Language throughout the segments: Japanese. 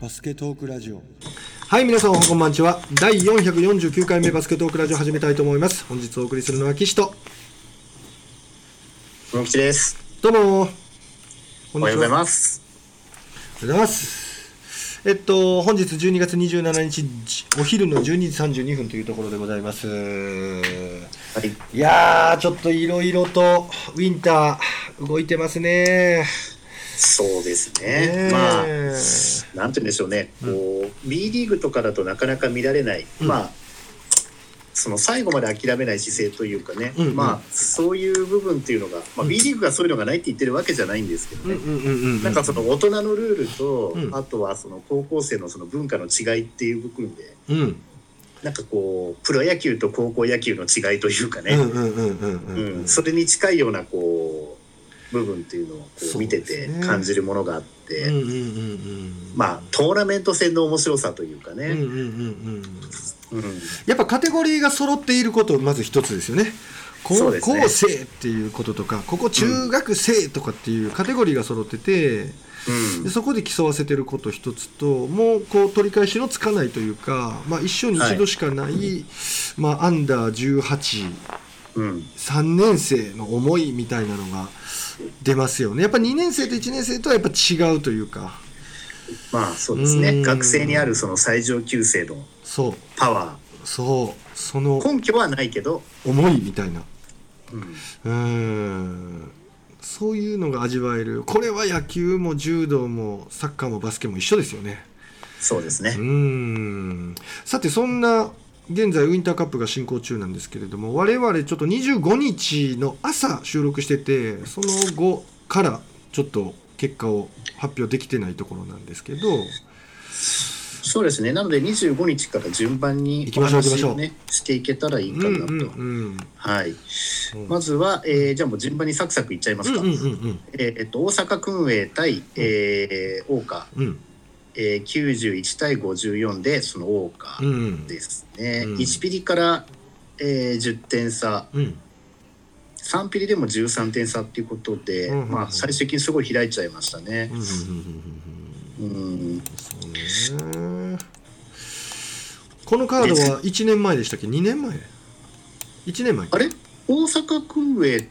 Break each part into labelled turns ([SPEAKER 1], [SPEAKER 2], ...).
[SPEAKER 1] バスケトークラジオ
[SPEAKER 2] はい、皆さんおはこんばんちは。第449回目バスケットークラジオ始めたいと思います。本日お送りするのは岸と。
[SPEAKER 3] 野吉です。
[SPEAKER 2] どうも。お
[SPEAKER 3] おはようござい
[SPEAKER 2] す。
[SPEAKER 3] ます。
[SPEAKER 2] おはようございます。えっと、本日12月27日、じお昼の12時32分というところでございます。
[SPEAKER 3] はい。
[SPEAKER 2] いやー、ちょっといろいろとウィンター動いてますね。
[SPEAKER 3] そうです
[SPEAKER 2] ね
[SPEAKER 3] まあ、なんて言うんでしょうね。こう、B リーグとかだとなかなか見られない。
[SPEAKER 2] うん
[SPEAKER 3] まあ、その最後まで諦めない姿勢というかね。
[SPEAKER 2] うんうん
[SPEAKER 3] まあ、そういう部分っていうのが、まあ、B リーグがそういうのがないって言ってるわけじゃないんですけどね。
[SPEAKER 2] うんうんうんうん。
[SPEAKER 3] なんかその大人のルールと、
[SPEAKER 2] うん
[SPEAKER 3] あとはその高校生のその文化の違いっていう部分で、
[SPEAKER 2] うん。
[SPEAKER 3] なんかこう、プロ野球と高校野球の違いというかね。
[SPEAKER 2] うんうんうんうんうん
[SPEAKER 3] うん、それに近いようなこう部分っていうのをこう見てて感じるものがあって。まあトーナメント戦の面白さというかね、
[SPEAKER 2] やっぱカテゴリーが揃っていることまず一つですよね。高校生っていうこととか、ここ中学生とかっていうカテゴリーが揃ってて、
[SPEAKER 3] うん。
[SPEAKER 2] でそこで競わせてること一つと、もうこう取り返しのつかないというか、まあ、一生に一度しかない、まあ、アンダー18、
[SPEAKER 3] うん。
[SPEAKER 2] 3年生の思いみたいなのが出ますよね。やっぱ2年生と1年生とはやっぱ違うというか、
[SPEAKER 3] まあそうです
[SPEAKER 2] うん。
[SPEAKER 3] ね学生にあるその最上級生の
[SPEAKER 2] そう、
[SPEAKER 3] パワ
[SPEAKER 2] そう、その
[SPEAKER 3] ー根拠はないけど、
[SPEAKER 2] 思いみたいな。
[SPEAKER 3] うん。
[SPEAKER 2] うーん。そういうのが味わえる。これは野球も柔道もサッカーもバスケも一緒ですよね。
[SPEAKER 3] そうですね。
[SPEAKER 2] うー、ん。さてそんな現在ウィンターカップが進行中なんですけれども我々ちょっと25日の朝収録しててその後からちょっと結果を発表できてないところなんですけど。
[SPEAKER 3] そうですね。なので25日から順番に
[SPEAKER 2] 行きましょう行きましょう。
[SPEAKER 3] をねしていけたらいいかなと、
[SPEAKER 2] うんうんうん。
[SPEAKER 3] はい。
[SPEAKER 2] うん。
[SPEAKER 3] まずは、えーじゃあもう順番にサクサクいっちゃいますか、
[SPEAKER 2] うんうんうん。
[SPEAKER 3] えっと大阪薫英対、えー、大岡
[SPEAKER 2] うんうん
[SPEAKER 3] えー、91対54でその大岡
[SPEAKER 2] うん。
[SPEAKER 3] ですね、
[SPEAKER 2] うん。
[SPEAKER 3] 1ピリから、えー10点差。
[SPEAKER 2] うん。
[SPEAKER 3] 3ピリでも13点差っていうことで、
[SPEAKER 2] うんうんうん。
[SPEAKER 3] まあ、最終的にすごい開いちゃいましたね。
[SPEAKER 2] ね。このカードは1年前でしたっけ？2年前？1年前
[SPEAKER 3] あれ？大阪薫英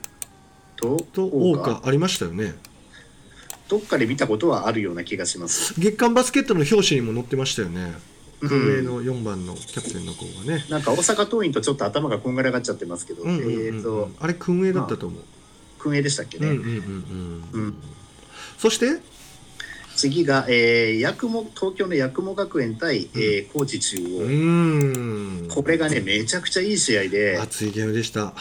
[SPEAKER 3] と
[SPEAKER 2] と
[SPEAKER 3] 大岡
[SPEAKER 2] ありましたよね
[SPEAKER 3] どっかで見たことはあるような気がします。
[SPEAKER 2] 月刊バスケットの表紙にも載ってましたよね。
[SPEAKER 3] うん。
[SPEAKER 2] 運営の4番のキャプテンの子がね、
[SPEAKER 3] なんか大阪桐蔭とちょっと頭がこんがらがっちゃってますけど、
[SPEAKER 2] うんうんうん
[SPEAKER 3] えっ、と。
[SPEAKER 2] あれ訓営だったと思う、
[SPEAKER 3] 薫英でしたっけね。
[SPEAKER 2] うんうんうんうん、
[SPEAKER 3] うん。
[SPEAKER 2] そして？
[SPEAKER 3] 次が、えー、八雲東京の八雲学園対、えー高知中央。
[SPEAKER 2] うーん。
[SPEAKER 3] これがねめちゃくちゃいい試合で。
[SPEAKER 2] 熱いゲームでした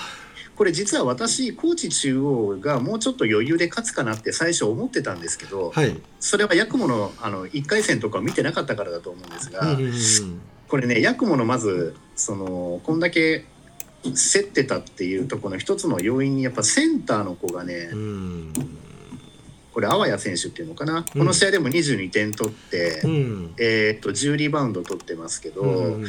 [SPEAKER 3] これ実は私高知中央がもうちょっと余裕で勝つかなって最初思ってたんですけど、
[SPEAKER 2] はい、
[SPEAKER 3] それはヤクモのあの1回戦とかを見てなかったからだと思うんですが、
[SPEAKER 2] うんうんうん
[SPEAKER 3] これねヤクモのまずそのこんだけ競ってたっていうところの一つの要因にやっぱセンターの子がね、
[SPEAKER 2] うん
[SPEAKER 3] これあわや選手っていうのかな、この試合でも22点取って、
[SPEAKER 2] うん。
[SPEAKER 3] えー、と10リバウンド取ってますけど、
[SPEAKER 2] うんうんうんうん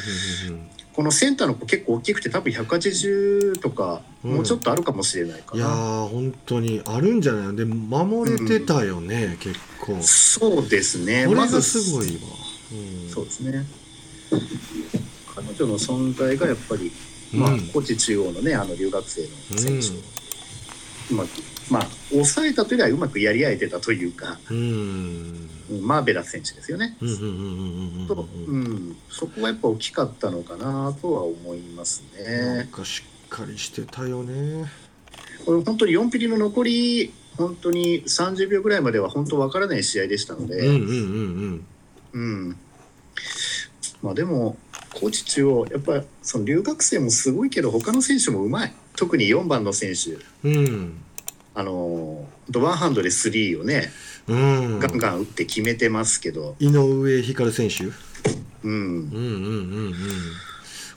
[SPEAKER 3] このセンターの子結構大きくて多分180とか、
[SPEAKER 2] うん。
[SPEAKER 3] もうちょっとあるかもしれないか
[SPEAKER 2] いや
[SPEAKER 3] な。
[SPEAKER 2] ー本当にあるんじゃないの？で守れてたよね、結構。
[SPEAKER 3] そうですね。
[SPEAKER 2] これがすごいわ、うん。
[SPEAKER 3] そうですね。彼女の存在がやっぱり、まあ
[SPEAKER 2] うん。
[SPEAKER 3] 高知中央のねあの留学生の選手。をうまく、まあ抑えたというよりはうまくやり合えてたというか、
[SPEAKER 2] うん。
[SPEAKER 3] うんマーベラス選手ですよね。そこがやっぱ大きかったのかなとは思います
[SPEAKER 2] なん
[SPEAKER 3] ね。
[SPEAKER 2] かしっかりしてたよね。
[SPEAKER 3] これ本当に4ピリの残り本当に30秒ぐらいまでは本当わからない試合でしたので。まあでも高知中央やっぱその留学生もすごいけど他の選手もうまい。特に4番の選手。
[SPEAKER 2] うんうん
[SPEAKER 3] あのドワンハンドでスリーをね、
[SPEAKER 2] うん。
[SPEAKER 3] ガンガン打って決めてますけど、
[SPEAKER 2] 井上光選手？
[SPEAKER 3] うん。
[SPEAKER 2] うんうんうんうん。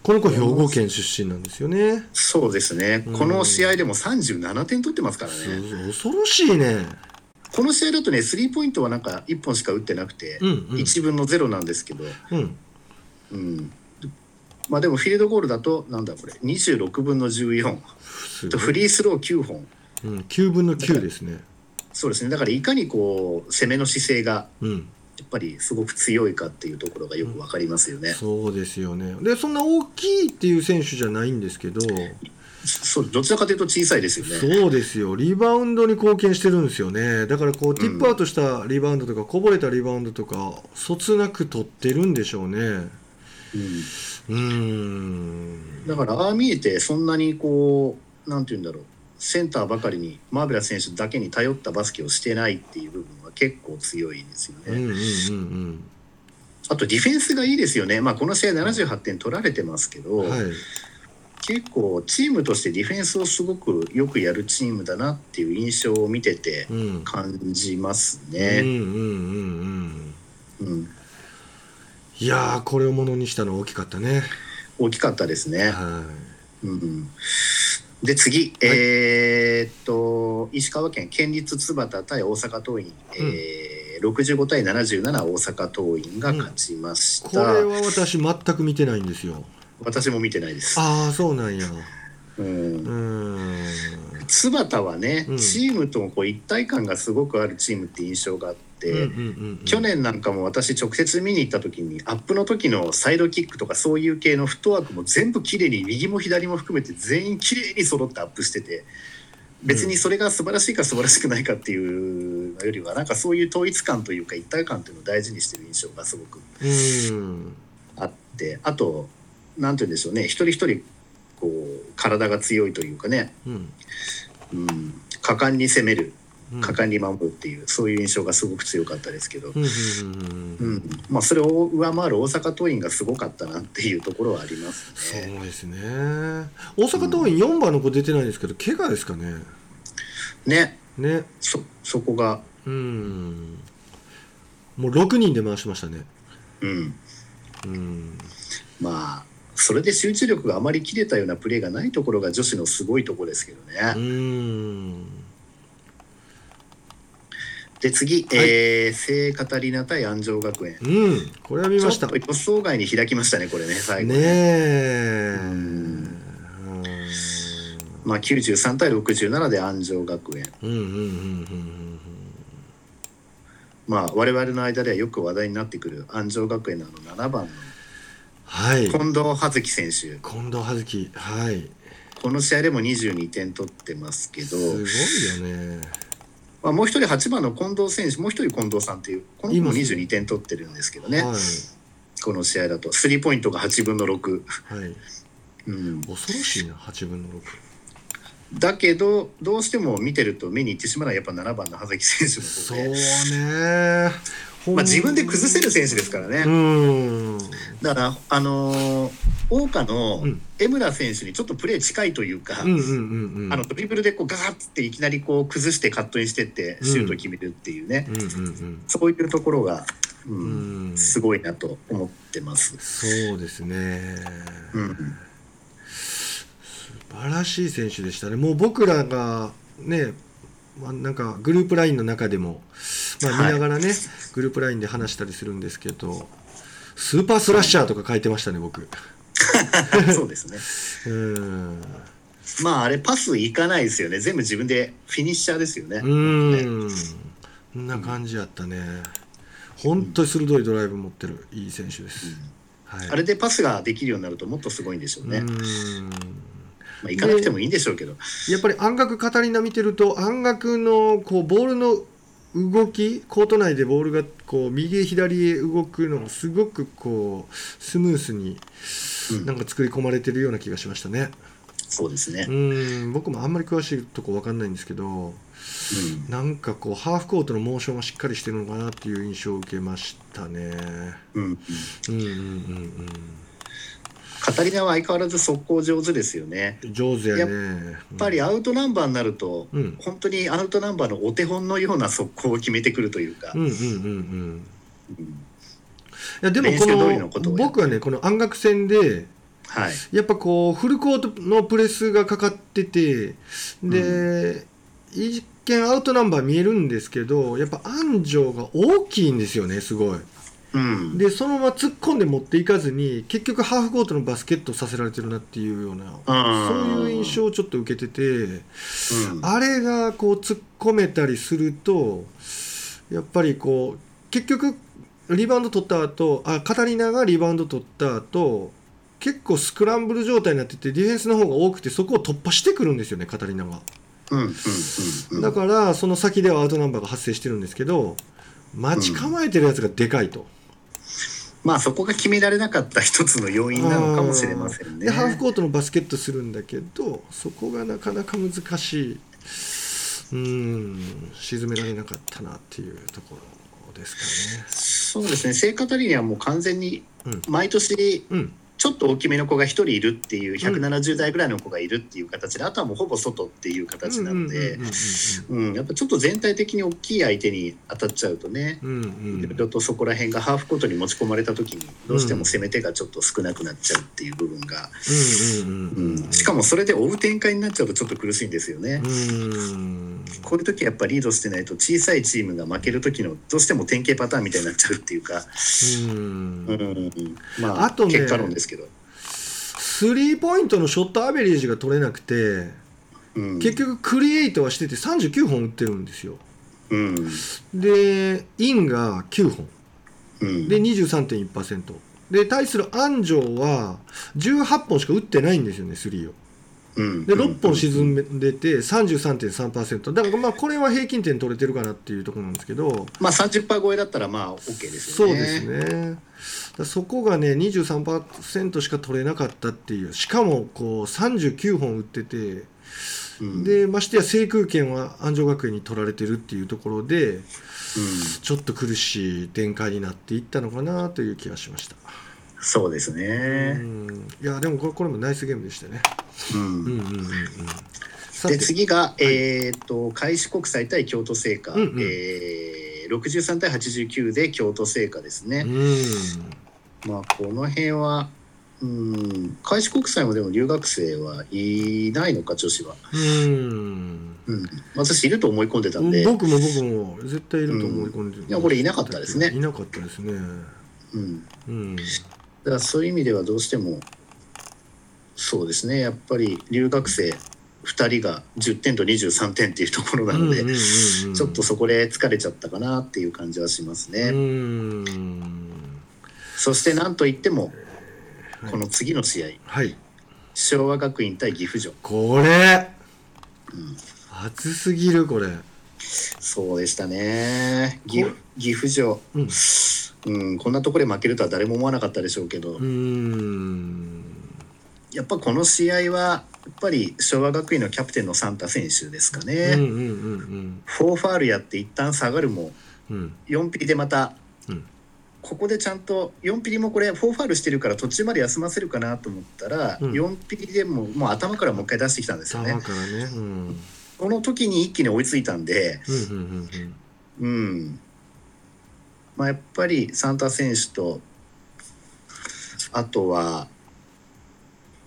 [SPEAKER 2] この子兵庫県出身なんですよね。
[SPEAKER 3] そうですね、
[SPEAKER 2] うん。
[SPEAKER 3] この試合でも37点取ってますからね、
[SPEAKER 2] 恐ろしいね。
[SPEAKER 3] この試合だとねスリーポイントはなんか1本しか打ってなくて、
[SPEAKER 2] うんうん。
[SPEAKER 3] 1分の0なんですけど、
[SPEAKER 2] うん。
[SPEAKER 3] うん、まあでもフィールドゴールだとなんだこれ26分の14
[SPEAKER 2] すごい。
[SPEAKER 3] フリースロー9本
[SPEAKER 2] うん、9分の9ですね。
[SPEAKER 3] そうですね。だからいかにこう攻めの姿勢が
[SPEAKER 2] うん。
[SPEAKER 3] やっぱりすごく強いかっていうところがよくわかりますよね。
[SPEAKER 2] そうですよね。でそんな大きいっていう選手じゃないんですけど
[SPEAKER 3] そうどちらかというと小さいですよね。
[SPEAKER 2] そうですよ。リバウンドに貢献してるんですよね。だからこうティップアウトしたリバウンドとか、こぼれたリバウンドとかそつなく取ってるんでしょうね。
[SPEAKER 3] うん。
[SPEAKER 2] うーん。
[SPEAKER 3] だからああ見えてそんなにこうなんて言うんだろうセンターばかりにマーベラス選手だけに頼ったバスケをしてないっていう部分は結構強いですよね。
[SPEAKER 2] うんうんうん
[SPEAKER 3] あとディフェンスがいいですよね。まあこの試合78点取られてますけど、
[SPEAKER 2] うんはい
[SPEAKER 3] 結構チームとしてディフェンスをすごくよくやるチームだなっていう印象を見てて
[SPEAKER 2] うん
[SPEAKER 3] 感じます
[SPEAKER 2] うんうん
[SPEAKER 3] ね。
[SPEAKER 2] うんうん
[SPEAKER 3] うん、
[SPEAKER 2] いやーこれをものにしたの大きかったね
[SPEAKER 3] 大きかったですね。
[SPEAKER 2] は
[SPEAKER 3] うんうん、で次、えーっと石川県県立津幡対大阪桐蔭、えー65対77大阪桐蔭が勝ちまし
[SPEAKER 2] いこ
[SPEAKER 3] た、
[SPEAKER 2] れは私全く見てないんですよ。
[SPEAKER 3] 私も見てないです。
[SPEAKER 2] ああそうなんや。
[SPEAKER 3] うん。津幡はね、
[SPEAKER 2] うん。
[SPEAKER 3] チームともこう一体感がすごくあるチームって印象があって、
[SPEAKER 2] うんうんうんうん
[SPEAKER 3] 去年なんかも私直接見に行った時にアップの時のサイドキックとかそういう系のフットワークも全部綺麗に右も左も含めて全員綺麗に揃ってアップしてて別にそれが素晴らしいか素晴らしくないかっていうのよりはなんかそういう統一感というか一体感っていうのを大事にしてる印象がすごく
[SPEAKER 2] うん。
[SPEAKER 3] あってあと何て言うんでしょうね。一人一人こう体が強いというかね、
[SPEAKER 2] うん。
[SPEAKER 3] うん、果敢に攻める。
[SPEAKER 2] うん
[SPEAKER 3] 果敢に守るっていうそういう印象がすごく強かったですけど。それを上回る大阪桐蔭がすごかったなっていうところはあります
[SPEAKER 2] そう
[SPEAKER 3] ね。
[SPEAKER 2] ですね。大阪桐蔭4番の子出てないですけど怪我ですかね。
[SPEAKER 3] ね。
[SPEAKER 2] ね。
[SPEAKER 3] そそこが、
[SPEAKER 2] うん。もう6人で回しましたね。
[SPEAKER 3] うん、
[SPEAKER 2] うん。
[SPEAKER 3] まあそれで集中力があまり切れたようなプレーがないところが女子のすごいところですけど
[SPEAKER 2] う
[SPEAKER 3] ね。
[SPEAKER 2] ん
[SPEAKER 3] で次、えー聖カタリナ対安城学園。
[SPEAKER 2] うん。これは見ました。
[SPEAKER 3] 予想外に開きましたねこれね最後
[SPEAKER 2] ね。
[SPEAKER 3] ね。まあ、93対67で安城学園。
[SPEAKER 2] うん。うんうんうん
[SPEAKER 3] まあ我々の間ではよく話題になってくる安城学園のあの7番の。
[SPEAKER 2] はい。
[SPEAKER 3] 近藤葉月選手。
[SPEAKER 2] 近藤葉月。はい。
[SPEAKER 3] この試合でも22点取ってますけど、
[SPEAKER 2] すごいよね
[SPEAKER 3] まあ、もう一人8番の近藤選手もう一人近藤さんっていうこの子も
[SPEAKER 2] います
[SPEAKER 3] 22点取ってるんですけどね。
[SPEAKER 2] はい。
[SPEAKER 3] この試合だとスリーポイントが8分の6、
[SPEAKER 2] はい。
[SPEAKER 3] うん、
[SPEAKER 2] 恐ろしいな8分の6
[SPEAKER 3] だけどどうしても見てると目にいってしまうのはやっぱ7番の葉月選手の
[SPEAKER 2] そうね
[SPEAKER 3] まあ、自分で崩せる選手ですからね、
[SPEAKER 2] うん。
[SPEAKER 3] だからあのー、桜花の
[SPEAKER 2] うん。
[SPEAKER 3] 江村選手にちょっとプレー近いというか、あのドリブルでこうガーッていきなりこう崩してカットインしてってシュートを決めるっていうね、そういうところが、うん
[SPEAKER 2] うん。
[SPEAKER 3] すごいなと思ってます。
[SPEAKER 2] そうですね。
[SPEAKER 3] うん。
[SPEAKER 2] 素晴らしい選手でしたね。もう僕らがねまあなんかグループラインの中でも、まあ、
[SPEAKER 3] はい。
[SPEAKER 2] 見ながらね、グループラインで話したりするんですけどスーパースラッシャーとか書いてましたね僕。
[SPEAKER 3] そうですね。
[SPEAKER 2] うん。
[SPEAKER 3] まああれパスいかないですよね。全部自分でフィニッシャーですよね。
[SPEAKER 2] うん。そんな感じやったね。本当に鋭いドライブ持ってるいい選手です、はい、
[SPEAKER 3] あれでパスができるようになるともっとすごいんでしょうね。
[SPEAKER 2] うん
[SPEAKER 3] まあ行かなくてもいいんでしょうけど。
[SPEAKER 2] やっぱり安楽カタリナ見てると安楽のこうボールの動きコート内でボールがこう右へ左へ動くのがすごくこうスムースに
[SPEAKER 3] うん
[SPEAKER 2] なんか作り込まれてるような気がしましたね。
[SPEAKER 3] そうですね
[SPEAKER 2] う。ん僕もあんまり詳しいとこわかんないんですけど
[SPEAKER 3] うん
[SPEAKER 2] なんかこうハーフコートのモーションがしっかりしてるのかなっていう印象を受けましたね。
[SPEAKER 3] うんうん。
[SPEAKER 2] うんうんうん
[SPEAKER 3] カタリナは相変わらず速攻上手ですよね。
[SPEAKER 2] うん上手やね。や
[SPEAKER 3] やっぱりアウトナンバーになると、
[SPEAKER 2] うん
[SPEAKER 3] 本当にアウトナンバーのお手本のような速攻を決めてくるというか。
[SPEAKER 2] うんうんうんうん
[SPEAKER 3] うん
[SPEAKER 2] いやでもこ
[SPEAKER 3] のこ
[SPEAKER 2] 僕はねこの安楽戦で
[SPEAKER 3] はい。
[SPEAKER 2] やっぱこうフルコートのプレスがかかっててで、一見アウトナンバー見えるんですけどやっぱ安城が大きいんですよねすごい
[SPEAKER 3] うん。
[SPEAKER 2] でそのまま突っ込んで持っていかずに結局ハーフコートのバスケットさせられてるなっていうようなそういう印象をちょっと受けてて
[SPEAKER 3] うん。
[SPEAKER 2] あれがこう突っ込めたりするとやっぱりこう結局リバウンド取った後あカタリナがリバウンド取った後結構スクランブル状態になっててディフェンスの方が多くてそこを突破してくるんですよねカタリナがだからその先ではアウトナンバーが発生してるんですけど待ち構えてるやつがでかいと、
[SPEAKER 3] まあそこが決められなかった一つの要因なのかもしれませんね。
[SPEAKER 2] でハーフコートのバスケットするんだけどそこがなかなか難しいうん沈められなかったなっていうところですか
[SPEAKER 3] そうですね。聖カタリナはもう完全に
[SPEAKER 2] うん。
[SPEAKER 3] 毎年
[SPEAKER 2] ねうん
[SPEAKER 3] ちょっと大きめの子が1人いるっていう170代ぐらいの子がいるっていう形であとはもうほぼ外っていう形なのでやっぱちょっと全体的に大きい相手に当たっちゃうとねいろいろとそこら辺がハーフコートに持ち込まれた時にどうしても攻め手がちょっと少なくなっちゃうっていう部分が、
[SPEAKER 2] うんうん
[SPEAKER 3] う
[SPEAKER 2] うん
[SPEAKER 3] ん、しかもそれで追う展開になっちゃうとちょっと苦しいんですよね。
[SPEAKER 2] うん。
[SPEAKER 3] こういう時はやっぱリードしてないと小さいチームが負ける時のどうしても典型パターンみたいになっちゃうっていうか、
[SPEAKER 2] うん。
[SPEAKER 3] うん、まあ
[SPEAKER 2] あとね
[SPEAKER 3] 結果論ですけど、
[SPEAKER 2] スリーポイントのショットアベレージが取れなくて
[SPEAKER 3] うん、
[SPEAKER 2] 結局クリエイトはしてて39本打ってるんですよ。
[SPEAKER 3] うん。
[SPEAKER 2] でインが9本。
[SPEAKER 3] うん、
[SPEAKER 2] で23.1%で対する安城は18本しか打ってないんですよねスリーを。
[SPEAKER 3] うん
[SPEAKER 2] で6本沈んでて33.3%だからまあこれは平均点取れてるかなっていうところなんですけど。
[SPEAKER 3] まあ30%超えだったらまあ OK ですよね。
[SPEAKER 2] そうですね。そこがね23%しか取れなかったっていう。しかもこう39本打ってて。
[SPEAKER 3] うん、
[SPEAKER 2] でましてや制空権は安城学園に取られてるっていうところで
[SPEAKER 3] うん。
[SPEAKER 2] ちょっと苦しい展開になっていったのかなという気がしました、
[SPEAKER 3] そうです
[SPEAKER 2] う
[SPEAKER 3] ね。
[SPEAKER 2] ん。いやでもこれこれもナイスゲームでしたね。
[SPEAKER 3] うん。
[SPEAKER 2] うんうんうん。うんさ
[SPEAKER 3] で
[SPEAKER 2] て
[SPEAKER 3] 次が、えー、と開志国際対京都精華、
[SPEAKER 2] うんうん。
[SPEAKER 3] えー、63対89で京都精華ですね。
[SPEAKER 2] うん。
[SPEAKER 3] まあこの辺はうん開志国際もでも留学生はいないのか女子は、
[SPEAKER 2] うん。
[SPEAKER 3] うん、私いると思い込んでたんで、
[SPEAKER 2] 僕も僕も絶対いると思い込んでる、
[SPEAKER 3] いやこれいなかったですね。
[SPEAKER 2] いなかったですね。
[SPEAKER 3] うん、
[SPEAKER 2] うん
[SPEAKER 3] だからそういう意味ではどうしてもそうですね。やっぱり留学生2人が10点と23点っていうところなので、ちょっとそこで疲れちゃったかなっていう感じはしますね。
[SPEAKER 2] うん。
[SPEAKER 3] そしてなんといっても
[SPEAKER 2] はい
[SPEAKER 3] この次の試合
[SPEAKER 2] はい。
[SPEAKER 3] 昭和学院対岐阜城、
[SPEAKER 2] これ。
[SPEAKER 3] うん、
[SPEAKER 2] 熱すぎるこれ
[SPEAKER 3] そうでしたね。岐阜岐阜城、
[SPEAKER 2] うん。
[SPEAKER 3] うん、こんなところで負けるとは誰も思わなかったでしょうけど、
[SPEAKER 2] うん。
[SPEAKER 3] やっぱこの試合はやっぱり昭和学院のキャプテンのサンタ選手ですか
[SPEAKER 2] うん
[SPEAKER 3] ね、
[SPEAKER 2] うんうん
[SPEAKER 3] フォーファールやって一旦下がるも
[SPEAKER 2] うん。うん
[SPEAKER 3] 4ピリでまた、
[SPEAKER 2] うん。
[SPEAKER 3] ここでちゃんと4ピリもこれフォーファールしてるから途中まで休ませるかなと思ったら、
[SPEAKER 2] うん。
[SPEAKER 3] 4ピリでももう頭からもう一回出してきたんですよね。
[SPEAKER 2] 頭からね。うん
[SPEAKER 3] この時に一気に追いついたんで、
[SPEAKER 2] うんうんうん
[SPEAKER 3] うん。まあ、やっぱりサンタ選手とあとは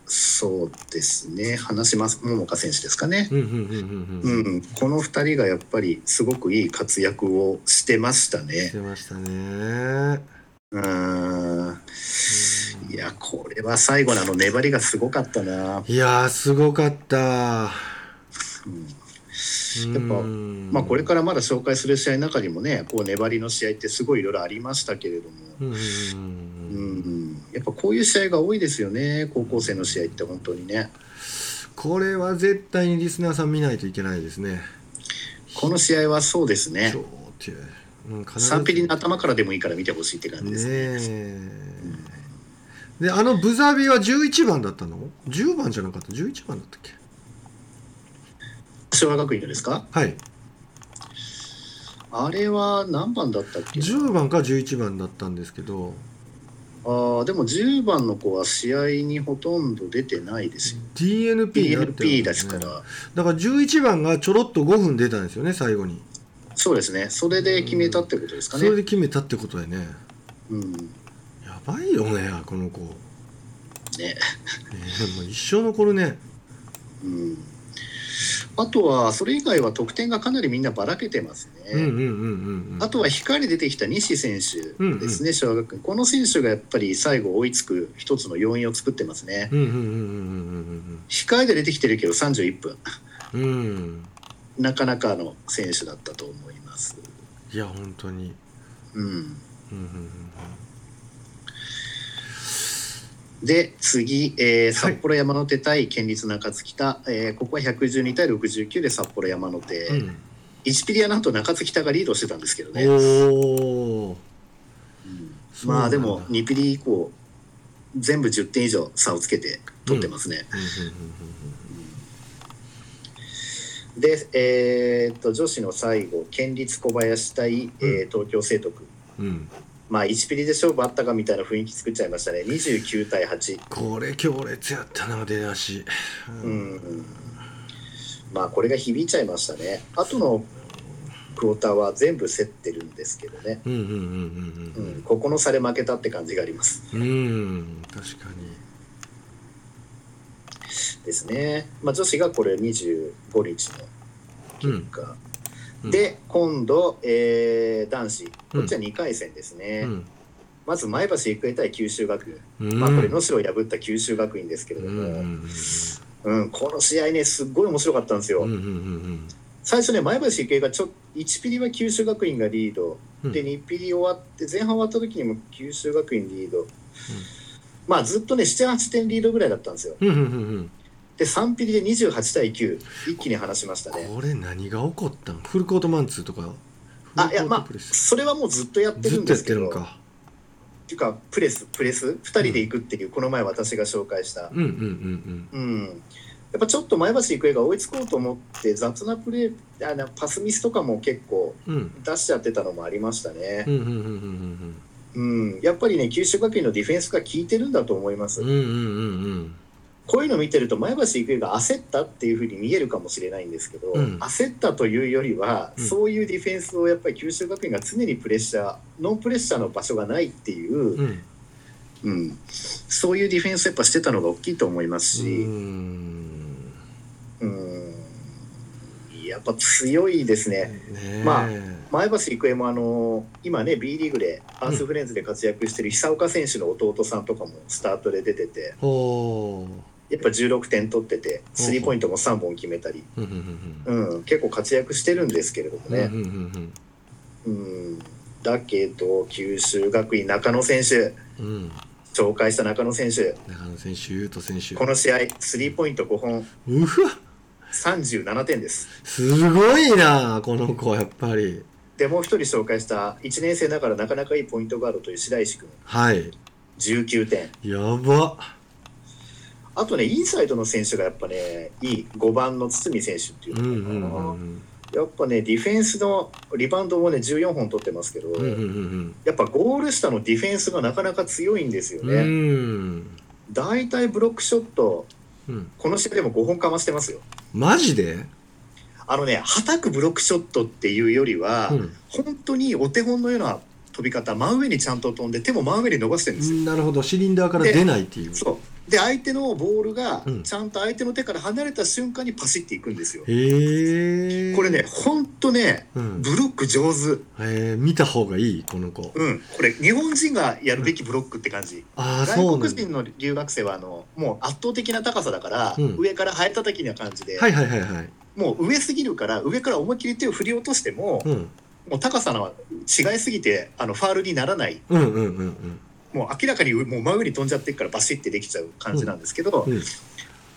[SPEAKER 3] そうですね。話します桃香選手ですかね、この2人がやっぱりすごくいい活躍をしてました
[SPEAKER 2] し
[SPEAKER 3] ね。
[SPEAKER 2] てましたね。
[SPEAKER 3] うん。いやこれは最後のあの粘りがすごかったな。
[SPEAKER 2] いやーすごかった。
[SPEAKER 3] うん
[SPEAKER 2] や
[SPEAKER 3] っぱまあ、これからまだ紹介する試合の中にもねこう粘りの試合ってすごいいろいろありましたけれども、
[SPEAKER 2] うん
[SPEAKER 3] やっぱこういう試合が多いですよね高校生の試合って本当にね。
[SPEAKER 2] これは絶対にリスナーさん見ないといけないですね。
[SPEAKER 3] この試合はそうですね。
[SPEAKER 2] ううん必ず。
[SPEAKER 3] 3ピリの頭からでもいいから見てほしいって感じ
[SPEAKER 2] ね
[SPEAKER 3] ですね。
[SPEAKER 2] え。であのブザビは11番だったの ?10 番じゃなかった？11番だったっけ？
[SPEAKER 3] 昭和学院のですか？
[SPEAKER 2] はい。
[SPEAKER 3] あれは何番だったっけ？な
[SPEAKER 2] 10番か11番だったんですけど。
[SPEAKER 3] あーでも10番の子は試合にほとんど出てないですよ。
[SPEAKER 2] DNP になってるん
[SPEAKER 3] DNP
[SPEAKER 2] で
[SPEAKER 3] ですすから。
[SPEAKER 2] だから11番がちょろっと5分出たんですよね最後に。
[SPEAKER 3] そうですね。それで決めたってことですかね。
[SPEAKER 2] それで決めたってことだよね。
[SPEAKER 3] うん。
[SPEAKER 2] やばいよねこの子、
[SPEAKER 3] ね。
[SPEAKER 2] えーもう一生残るね。
[SPEAKER 3] うんあとはそれ以外は得点がかなりみんなばらけてますね、
[SPEAKER 2] うんうんうんうんうん。
[SPEAKER 3] あとは光出てきた西選手ですね、小学この選手がやっぱり最後追いつく一つの要因を作ってますね。
[SPEAKER 2] うんうんうんうん
[SPEAKER 3] 控えで出てきてるけど31分、
[SPEAKER 2] うんうん。うん
[SPEAKER 3] なかなかの選手だったと思います。
[SPEAKER 2] いや本当に。
[SPEAKER 3] うん、
[SPEAKER 2] うんうん
[SPEAKER 3] で次、えー
[SPEAKER 2] はい。
[SPEAKER 3] 札幌山手対県立中津北、えーここは112対69で札幌山手、
[SPEAKER 2] うん。うん
[SPEAKER 3] 1ピリはなんと中津北がリードしてたんですけどね、まあでも2ピリ以降全部10点以上差をつけて取ってますね、で、えーっと女子の最後県立小林対、えー東京聖徳。
[SPEAKER 2] うんうんうん
[SPEAKER 3] まあ1ピリで勝負あったかみたいな雰囲気作っちゃいましたね。29対8
[SPEAKER 2] これ強烈やったな出だし。
[SPEAKER 3] うん。まあこれが響いちゃいましたね。後のクォーターは全部競ってるんですけどね、
[SPEAKER 2] うんうんうん
[SPEAKER 3] うん、ここの差で負けたって感じがあります。
[SPEAKER 2] うん確かに。
[SPEAKER 3] ですね、まあ、女子がこれ25日の結果、
[SPEAKER 2] うん
[SPEAKER 3] で今度、えー男子。こっちは2回戦ですね、
[SPEAKER 2] うん。
[SPEAKER 3] まず前橋育英対九州学院、
[SPEAKER 2] うん。
[SPEAKER 3] まあこれ能代を破った九州学院ですけれど
[SPEAKER 2] うん
[SPEAKER 3] も、
[SPEAKER 2] うん
[SPEAKER 3] うん。この試合ねすっごい面白かったんですよ、最初ね前橋育英がちょ1ピリは九州学院がリード、
[SPEAKER 2] うん。
[SPEAKER 3] で2ピリ終わって前半終わった時にも九州学院リード、まあずっとね78点リードぐらいだったんですよ。
[SPEAKER 2] うんうんうんうん
[SPEAKER 3] で3ピリで28対9一気に離しましたね。
[SPEAKER 2] これ何が起こったんフルコートマンツーとか
[SPEAKER 3] あいやまあそれはもうずっとやってるんですけど。っていうかプレスプレス？2人で行くっていう、この前私が紹介した。
[SPEAKER 2] うんうんうん
[SPEAKER 3] うん。やっぱちょっと前橋育英が追いつこうと思って雑なプレーあのパスミスとかも結構
[SPEAKER 2] うん。うん
[SPEAKER 3] 出しちゃってたのもありましたね。
[SPEAKER 2] うんうんうんうん。
[SPEAKER 3] うん、やっぱりね九州学院のディフェンスが効いてるんだと思います、
[SPEAKER 2] うんうんうんうん
[SPEAKER 3] こういうの見てると前橋育英が焦ったっていうふうに見えるかもしれないんですけど、
[SPEAKER 2] うん。
[SPEAKER 3] 焦ったというよりは、
[SPEAKER 2] うん。
[SPEAKER 3] そういうディフェンスをやっぱり九州学院が常にプレッシャーノンプレッシャーの場所がないっていう、
[SPEAKER 2] うん。
[SPEAKER 3] うん、そういうディフェンスやっぱしてたのが大きいと思います
[SPEAKER 2] う
[SPEAKER 3] し、
[SPEAKER 2] ん。
[SPEAKER 3] うん、やっぱ強いですね。
[SPEAKER 2] ねえ。
[SPEAKER 3] まあ前橋育英もあの今ね B リーグでアースフレンズで活躍してる久岡選手の弟さんとかもスタートで出てて。
[SPEAKER 2] ほ
[SPEAKER 3] やっぱ16点取っててスリーポイントも3本決めたり、
[SPEAKER 2] ううん
[SPEAKER 3] 結構活躍してるんですけれどもね、うんだけど九州学院中野選手。
[SPEAKER 2] うん。うん
[SPEAKER 3] 紹介した中野選手。
[SPEAKER 2] 中野選手優斗選手。
[SPEAKER 3] この試合スリーポイント5本。
[SPEAKER 2] うわ。
[SPEAKER 3] 37点です。
[SPEAKER 2] すごいなこの子やっぱり。
[SPEAKER 3] でもう一人紹介した1年生ながらなかなかいいポイントガードという白石君
[SPEAKER 2] はい。
[SPEAKER 3] 19点。
[SPEAKER 2] やば
[SPEAKER 3] あとねインサイドの選手がやっぱねいい5番の堤選手っていう
[SPEAKER 2] うん
[SPEAKER 3] のかな、
[SPEAKER 2] うんうん
[SPEAKER 3] やっぱねディフェンスのリバウンドもね14本取ってますけど、
[SPEAKER 2] うんうんうん
[SPEAKER 3] やっぱゴール下のディフェンスがなかなか強いんですよ
[SPEAKER 2] うんう
[SPEAKER 3] ね、
[SPEAKER 2] ん。
[SPEAKER 3] 大体ブロックショット
[SPEAKER 2] うん。
[SPEAKER 3] この試合でも5本かましてますよ。
[SPEAKER 2] マジで？
[SPEAKER 3] あのねはたくブロックショットっていうよりは、
[SPEAKER 2] うん。
[SPEAKER 3] 本当にお手本のような飛び方真上にちゃんと飛んで手も真上に伸ばしてるんですよ、
[SPEAKER 2] なるほど。シリンダーから出ないっていう。
[SPEAKER 3] そうで相手のボールが
[SPEAKER 2] うん。
[SPEAKER 3] ちゃんと相手の手から離れた瞬間にパシっていくんですよ、
[SPEAKER 2] へえ
[SPEAKER 3] これね本当ね
[SPEAKER 2] うん。
[SPEAKER 3] ブロック上手。
[SPEAKER 2] へえ見た方がいいこの子。
[SPEAKER 3] うん。これ日本人がやるべきブロックって感じ、
[SPEAKER 2] うんだ。
[SPEAKER 3] 国人の留学生はあのもう圧倒的な高さだから、
[SPEAKER 2] うん。
[SPEAKER 3] 上から生えたたきな感じで、
[SPEAKER 2] はいはいはいはい。
[SPEAKER 3] もう上すぎるから上から思いっきり手を振り落としても、
[SPEAKER 2] うん。
[SPEAKER 3] もう高さの違いすぎてあのファールにならない。
[SPEAKER 2] うんうんうんうん
[SPEAKER 3] もう明らかにもう真上に飛んじゃってるからバシッてできちゃう感じなんですけど、
[SPEAKER 2] うん。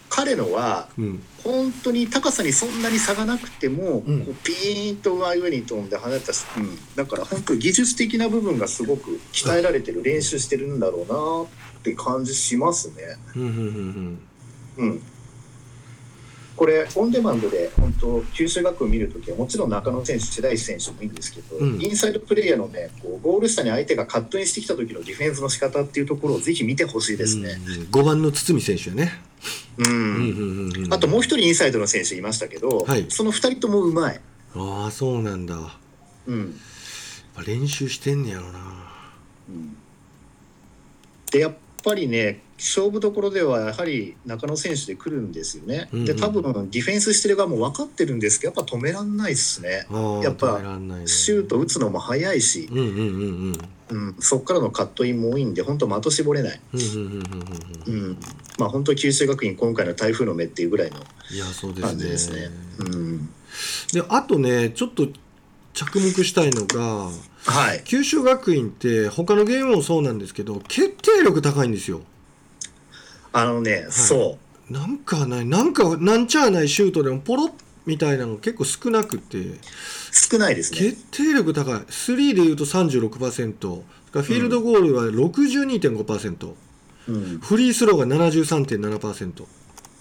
[SPEAKER 3] 彼のは
[SPEAKER 2] うん
[SPEAKER 3] 本当に高さにそんなに差がなくても、
[SPEAKER 2] うん。
[SPEAKER 3] こうピーンと真上に飛んで跳ねたし、うん、だから本当技術的な部分がすごく鍛えられてる練習してるんだろうなって感じしますね。
[SPEAKER 2] うん。うん。うん。
[SPEAKER 3] うんこれオンデマンドで本当九州学院見るときはもちろん中野選手、白石選手もいいんですけど、
[SPEAKER 2] うん。
[SPEAKER 3] インサイドプレーヤーのねこうゴール下に相手がカットインしてきた時のディフェンスの仕方っていうところをぜひ見てほしいですね。
[SPEAKER 2] 5番の堤選手やね。
[SPEAKER 3] うん。
[SPEAKER 2] うん。うんうんうん
[SPEAKER 3] あともう一人インサイドの選手いましたけど、
[SPEAKER 2] はい。
[SPEAKER 3] その二人ともうまい。
[SPEAKER 2] ああそうなんだ。
[SPEAKER 3] うん。
[SPEAKER 2] ぱ練習してんねやろな。
[SPEAKER 3] うん。でやっぱりね勝負どころではやはり中野選手で来るんですよね。
[SPEAKER 2] うんうん。
[SPEAKER 3] で多分ディフェンスしてる側も分かってるんですけどやっぱ止めらんないですね。やっぱ
[SPEAKER 2] ね。
[SPEAKER 3] シュート打つのも速いし、
[SPEAKER 2] うんうんうんうん。
[SPEAKER 3] うん、そこからのカットインも多いんで本当的絞れない。まあ本当九州学院今回の台風の目っていうぐらいの
[SPEAKER 2] いやそうですね。
[SPEAKER 3] 感じですね。うん、
[SPEAKER 2] であとねちょっと着目したいのが
[SPEAKER 3] はい。
[SPEAKER 2] 九州学院って他のゲームもそうなんですけど決定力高いんですよ
[SPEAKER 3] あのね、そう。
[SPEAKER 2] なんかないなんかなんちゃあないシュートでもポロッみたいなの結構少なくて。
[SPEAKER 3] 少ないですね。
[SPEAKER 2] 決定力高い。3でいうと36%フィールドゴールは62.5%、
[SPEAKER 3] うん
[SPEAKER 2] フリースローが73.7%、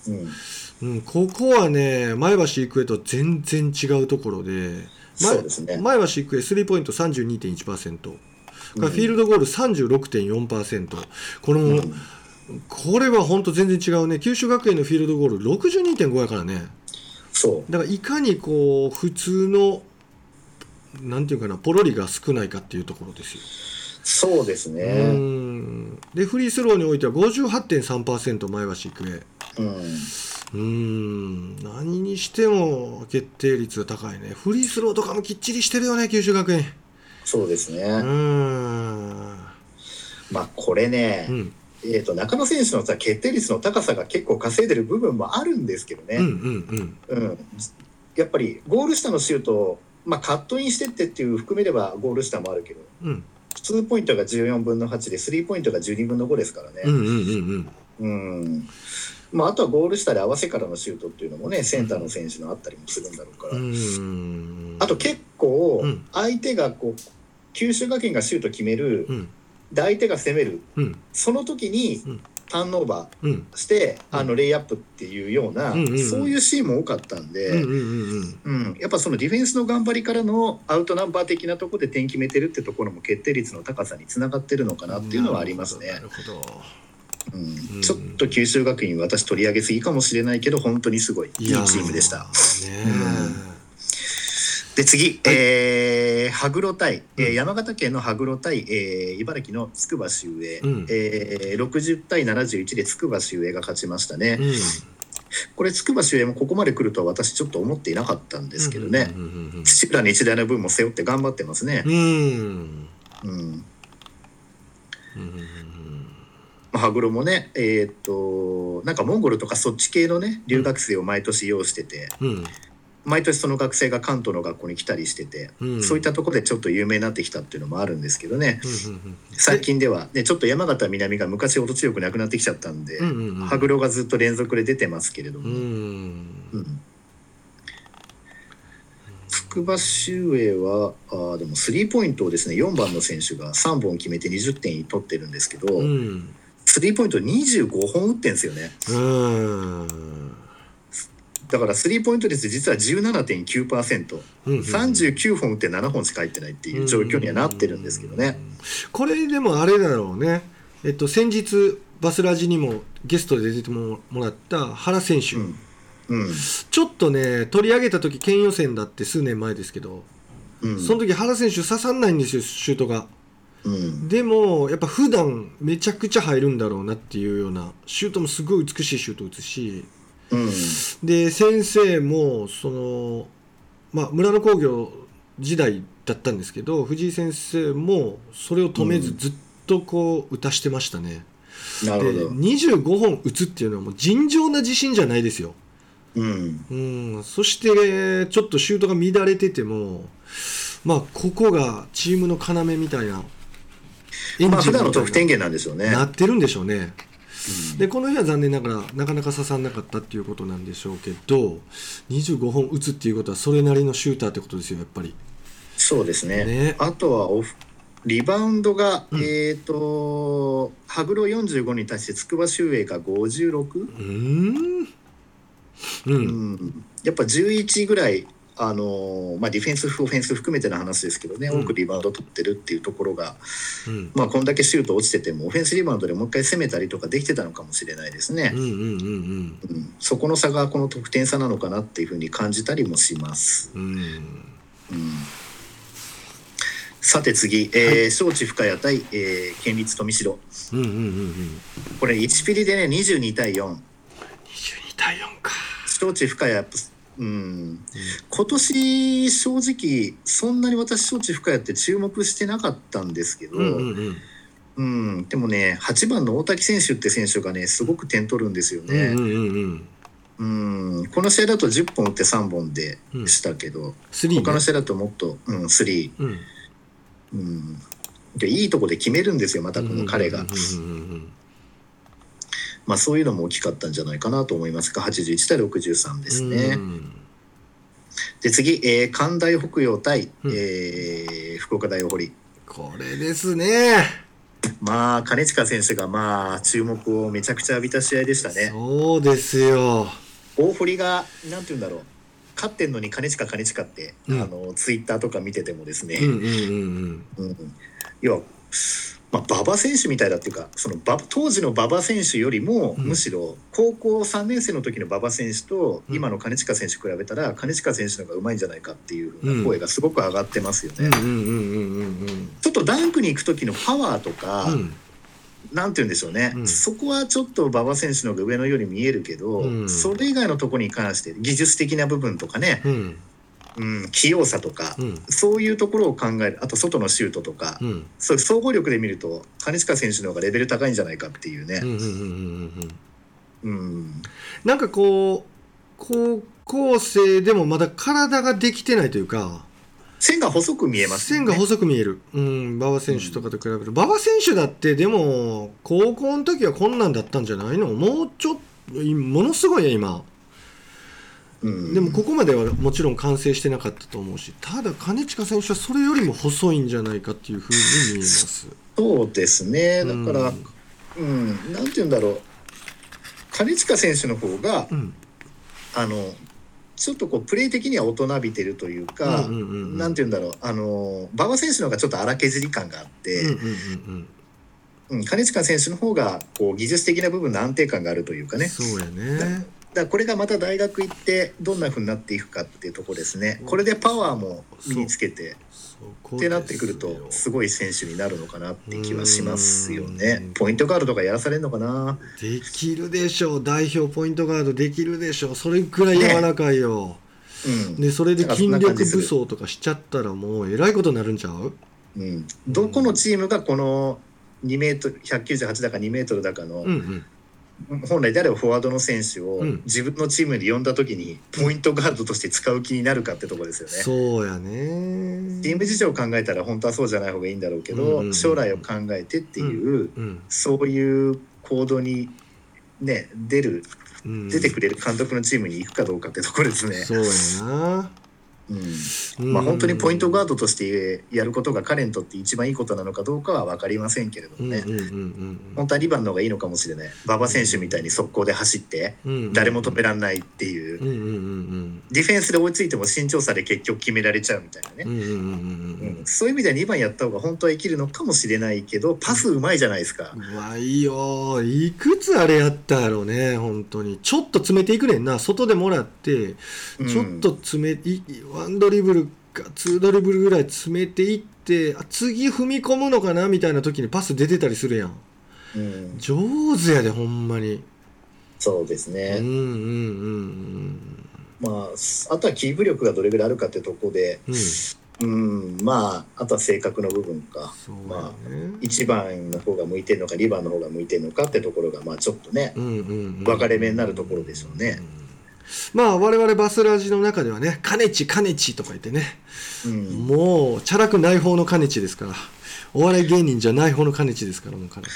[SPEAKER 3] うん
[SPEAKER 2] うん、ここはね前橋育英と全然違うところでま
[SPEAKER 3] そうですね。
[SPEAKER 2] 前橋育英スリーポイント32.1%、
[SPEAKER 3] うん
[SPEAKER 2] フィールドゴール36.4%この、
[SPEAKER 3] うん
[SPEAKER 2] これは本当全然違うね。九州学園のフィールドゴール62.5やからね。
[SPEAKER 3] そう。
[SPEAKER 2] だからいかにこう普通のなんていうかなポロリが少ないかっていうところですよ。う
[SPEAKER 3] そうですね。
[SPEAKER 2] ん。でフリースローにおいては58.3%前橋育英。
[SPEAKER 3] うん。
[SPEAKER 2] うん。何にしても決定率が高いね。フリースローとかもきっちりしてるよね九州学園。
[SPEAKER 3] そうですね、
[SPEAKER 2] うん。
[SPEAKER 3] まあこれね、
[SPEAKER 2] うん
[SPEAKER 3] えー、と中野選手のさ決定率の高さが結構稼いでる部分もあるんですけどね、
[SPEAKER 2] うんうん
[SPEAKER 3] うん。やっぱりゴール下のシュートを、まあ、カットインしてってっていう含めればゴール下もあるけど
[SPEAKER 2] うん。うん
[SPEAKER 3] 2ポイントが14分の8で3ポイントが12分の5ですからね、
[SPEAKER 2] うんうんうん。
[SPEAKER 3] うん。まあ、あとはゴール下で合わせからのシュートっていうのもねセンターの選手のあったりもするんだろうから、
[SPEAKER 2] うん。うん。
[SPEAKER 3] あと結構
[SPEAKER 2] うん。
[SPEAKER 3] 相手がこう九州学院がシュート決める
[SPEAKER 2] うん
[SPEAKER 3] で相手が攻める。
[SPEAKER 2] うん。
[SPEAKER 3] その時に
[SPEAKER 2] うん。
[SPEAKER 3] ターンオーバ
[SPEAKER 2] うん。
[SPEAKER 3] ーして
[SPEAKER 2] うん。
[SPEAKER 3] あのレイアップっていうような
[SPEAKER 2] うんうんうん
[SPEAKER 3] そういうシーンも多かったんで。
[SPEAKER 2] うんうんうん
[SPEAKER 3] うん、やっぱそのディフェンスの頑張りからのアウトナンバー的なところで点決めてるってところも決定率の高さにつながってるのかなっていうのはありますね。
[SPEAKER 2] な。るほどなるほど。
[SPEAKER 3] う
[SPEAKER 2] うん。
[SPEAKER 3] ん、ちょっと九州学院私取り上げすぎかもしれないけど本当にすごいいいチ
[SPEAKER 2] や
[SPEAKER 3] ームでした。
[SPEAKER 2] ね
[SPEAKER 3] で次、えー、羽黒対、えー
[SPEAKER 2] うん。
[SPEAKER 3] 山形県の羽黒対、えー茨城の筑波秀英、
[SPEAKER 2] うん。
[SPEAKER 3] えー、60対71で筑波秀英が勝ちましたね。
[SPEAKER 2] うん。
[SPEAKER 3] これ筑波秀英もここまで来るとは私ちょっと思っていなかったんですけどね。土浦日大の分も背負って頑張ってますね。
[SPEAKER 2] うん。うん。
[SPEAKER 3] 羽黒もね、えーっとなんかモンゴルとかそっち系のね留学生を毎年用意してて、
[SPEAKER 2] うん
[SPEAKER 3] 毎年その学生が関東の学校に来たりしてて、
[SPEAKER 2] うん。
[SPEAKER 3] そういったところでちょっと有名になってきたっていうのもあるんですけどね、
[SPEAKER 2] うんうん
[SPEAKER 3] 最近では、ね、ちょっと山形南が昔ほど強くなくなってきちゃったんで、
[SPEAKER 2] うんうんうん
[SPEAKER 3] 羽黒がずっと連続で出てますけれども、
[SPEAKER 2] うん。
[SPEAKER 3] うん。筑波秀英はあーでもスリーポイントをですね4番の選手が3本決めて20点取ってるんですけど、
[SPEAKER 2] うん。
[SPEAKER 3] スリーポイント25本打ってんですよね。
[SPEAKER 2] うん
[SPEAKER 3] だからスリーポイント率実は17.9%、
[SPEAKER 2] うん
[SPEAKER 3] 39本打って7本しか入ってないっていう状況にはなってるんですけどね。
[SPEAKER 2] これでもあれだろうね。えっと先日バスラジにもゲストで出てもらった原選手、
[SPEAKER 3] うん。うん。
[SPEAKER 2] ちょっとね取り上げた時県予選だって数年前ですけど、
[SPEAKER 3] うん。
[SPEAKER 2] その時原選手刺さんないんですよシュートが。
[SPEAKER 3] うん。
[SPEAKER 2] でもやっぱ普段めちゃくちゃ入るんだろうなっていうようなシュートもすごい美しいシュート打つし
[SPEAKER 3] うん。
[SPEAKER 2] で先生もそのまあ村の工業時代だったんですけど藤井先生もそれを止めず
[SPEAKER 3] うん。
[SPEAKER 2] ずっとこう打たしてましたね、で
[SPEAKER 3] なるほど。
[SPEAKER 2] 25本打つっていうのはもう尋常な自信じゃないですよ。
[SPEAKER 3] うん。
[SPEAKER 2] うん。そしてちょっとシュートが乱れててもまあここがチームの要みたいな
[SPEAKER 3] まあ普段の得点源なんでしょうね。
[SPEAKER 2] なってるんでしょうね。
[SPEAKER 3] うん
[SPEAKER 2] でこの日は残念ながらなかなか刺さんなかったっていうことなんでしょうけど25本打つっていうことはそれなりのシューターってことですよやっぱり。
[SPEAKER 3] そうですね。
[SPEAKER 2] ね。
[SPEAKER 3] あとはオフリバウンドが、
[SPEAKER 2] うん。
[SPEAKER 3] えっ、と羽黒45に対して筑波秀英が56、
[SPEAKER 2] うーん。う
[SPEAKER 3] うん。ん、やっぱ11ぐらい、あのーまあ、ディフェンスオフェンス含めての話ですけどね、
[SPEAKER 2] うん。
[SPEAKER 3] 多くリバウンド取ってるっていうところが、
[SPEAKER 2] うん。
[SPEAKER 3] まあ、こんだけシュート落ちててもオフェンスリバウンドでもう一回攻めたりとかできてたのかもしれないですね。そこの差がこの得点差なのかなっていうふうに感じたりもします。
[SPEAKER 2] うん。うん。
[SPEAKER 3] うんさて次、えー庄司深谷対、えー県立富城。
[SPEAKER 2] うんうんうんうん。
[SPEAKER 3] これ1ピリでね22対4
[SPEAKER 2] 22対4か。
[SPEAKER 3] 庄司深谷うん。今年正直そんなに私庄司深谷って注目してなかったんですけど、
[SPEAKER 2] うんうんうん。
[SPEAKER 3] うん。でもね8番の大滝選手って選手がねすごく点取るんですよね。
[SPEAKER 2] うんうんうん
[SPEAKER 3] うん。この試合だと10本打って3本でしたけど、
[SPEAKER 2] スリー、ね、
[SPEAKER 3] 他の試合だともっと、うん、3、
[SPEAKER 2] うん、
[SPEAKER 3] うん、でいいとこで決めるんですよまたこの彼が、
[SPEAKER 2] うんうんうん
[SPEAKER 3] まあ、そういうのも大きかったんじゃないかなと思いますが81対63です
[SPEAKER 2] うん
[SPEAKER 3] ね。
[SPEAKER 2] うん。
[SPEAKER 3] で次、えー関大北陽対、
[SPEAKER 2] うん。
[SPEAKER 3] えー福岡大大堀。
[SPEAKER 2] これですね。
[SPEAKER 3] まあ金近選手がまあ注目をめちゃくちゃ浴びた試合でしたね。
[SPEAKER 2] そうですよ。
[SPEAKER 3] 大堀がなんて言うんだろう。勝ってんのに金近金近って、
[SPEAKER 2] うん。
[SPEAKER 3] あのツイッターとか見ててもですね、
[SPEAKER 2] うんうんうん。
[SPEAKER 3] うん。要は、まあ、馬場選手みたいだっていうかその馬当時の馬場選手よりも、
[SPEAKER 2] うん。
[SPEAKER 3] むしろ高校3年生の時の馬場選手と
[SPEAKER 2] うん。
[SPEAKER 3] 今の金近選手比べたら金近選手の方がうまいんじゃないかっていう声がすごく上がってますよね。ちょっとダンクに行く時のパワーとか、
[SPEAKER 2] うん。うん
[SPEAKER 3] なんて言うんでしょうね、
[SPEAKER 2] うん。
[SPEAKER 3] そこはちょっと馬場選手の方が上のように見えるけど、
[SPEAKER 2] うん。
[SPEAKER 3] それ以外のところに関して技術的な部分とかね、
[SPEAKER 2] うん
[SPEAKER 3] うん、器用さとか、
[SPEAKER 2] うん。
[SPEAKER 3] そういうところを考える。あと外のシュートとか、
[SPEAKER 2] うん。
[SPEAKER 3] そういう総合力で見ると金近選手の方がレベル高いんじゃないかっていうね。
[SPEAKER 2] うんうんうんうんうん
[SPEAKER 3] うん。
[SPEAKER 2] なんかこう高校生でもまだ体ができてないというか。
[SPEAKER 3] 線が細く見えますよね。
[SPEAKER 2] 線が細く見える、うん、馬場選手とかと比べる。馬場選手だってでも高校の時はこんなんだったんじゃないの？もうちょっとものすごいね今。
[SPEAKER 3] うん
[SPEAKER 2] でもここまではもちろん完成してなかったと思うしただ金近選手はそれよりも細いんじゃないかっていうふうに見えます
[SPEAKER 3] そうですね。だから、
[SPEAKER 2] うん
[SPEAKER 3] うん、なんて言うんだろう。金近選手の方が、
[SPEAKER 2] うん
[SPEAKER 3] あの、ちょっとこうプレー的には大人びてるというか、
[SPEAKER 2] うんうんうんうん
[SPEAKER 3] なんて言うんだろう。あの、馬場選手の方がちょっと荒削り感があって、
[SPEAKER 2] うんうんうん
[SPEAKER 3] うん、金近選手の方がこう技術的な部分の安定感があるというかね。
[SPEAKER 2] うんそうやね
[SPEAKER 3] だこれがまた大学行ってどんな風になっていくかっていうところですね。これでパワーも身につけてってなってくると
[SPEAKER 2] です
[SPEAKER 3] ごい選手になるのかなって気はしますよ
[SPEAKER 2] う
[SPEAKER 3] ね
[SPEAKER 2] ん。
[SPEAKER 3] ポイントガードとかやらされるのかな。
[SPEAKER 2] できるでしょう。代表ポイントガードできるでしょう。それくらい柔らかいよ、
[SPEAKER 3] うん。
[SPEAKER 2] でそれで筋力武装とかしちゃったらもうえらいことになるんちゃう？
[SPEAKER 3] うん。どこのチームがこの2メートル198だか2メートルだかの、
[SPEAKER 2] うんうん
[SPEAKER 3] 本来であればフォワードの選手を
[SPEAKER 2] うん。
[SPEAKER 3] 自分のチームに呼んだ時にポイントガードとして使う気になるかってところですよね。
[SPEAKER 2] そうやね。
[SPEAKER 3] チーム事情を考えたら本当はそうじゃない方がいいんだろうけど、
[SPEAKER 2] うんうんうん。
[SPEAKER 3] 将来を考えてっていう、
[SPEAKER 2] うん
[SPEAKER 3] そういう行動にね出る
[SPEAKER 2] うん。
[SPEAKER 3] 出てくれる監督のチームに行くかどうかってところですね。
[SPEAKER 2] そうやな
[SPEAKER 3] うん。まあ、本当にポイントガードとしてやることが彼にとって一番いいことなのかどうかは分かりませんけれどもね、本当は2番の方がいいのかもしれない。馬場選手みたいに速攻で走って誰も止められないっていう。ディフェンスで追いついても身長差で結局決められちゃうみたいなね。そういう意味では2番やった方が本当は生きるのかもしれないけどパスうまいじゃないですか。
[SPEAKER 2] うわいいよいくつあれやったやろうね本当に。ちょっと詰めていくねんな外でもらって。ちょっと詰め、うん1ドリブルか2ドリブルぐらい詰めていってあ次踏み込むのかなみたいな時にパス出てたりするやん、
[SPEAKER 3] うん、
[SPEAKER 2] 上手やでほんまに。
[SPEAKER 3] そうですね。
[SPEAKER 2] うんうんうんうん。
[SPEAKER 3] まああとはキープ力がどれぐらいあるかってとこで、
[SPEAKER 2] うん。うん、
[SPEAKER 3] まあ、あとは性格の部分か、
[SPEAKER 2] ね、まあ、
[SPEAKER 3] 1番の方が向いてるのか、2番の方が向いてるのかってところが、まあ、ちょっとね、
[SPEAKER 2] うんうん、
[SPEAKER 3] 分かれ目になるところでしょうね。
[SPEAKER 2] うんうんまあ我々バスラジの中ではね「カネチカネチ」とか言ってね
[SPEAKER 3] うん。
[SPEAKER 2] もうチャラくない方のカネチですからお笑い芸人じゃない方のカネチですからもう彼。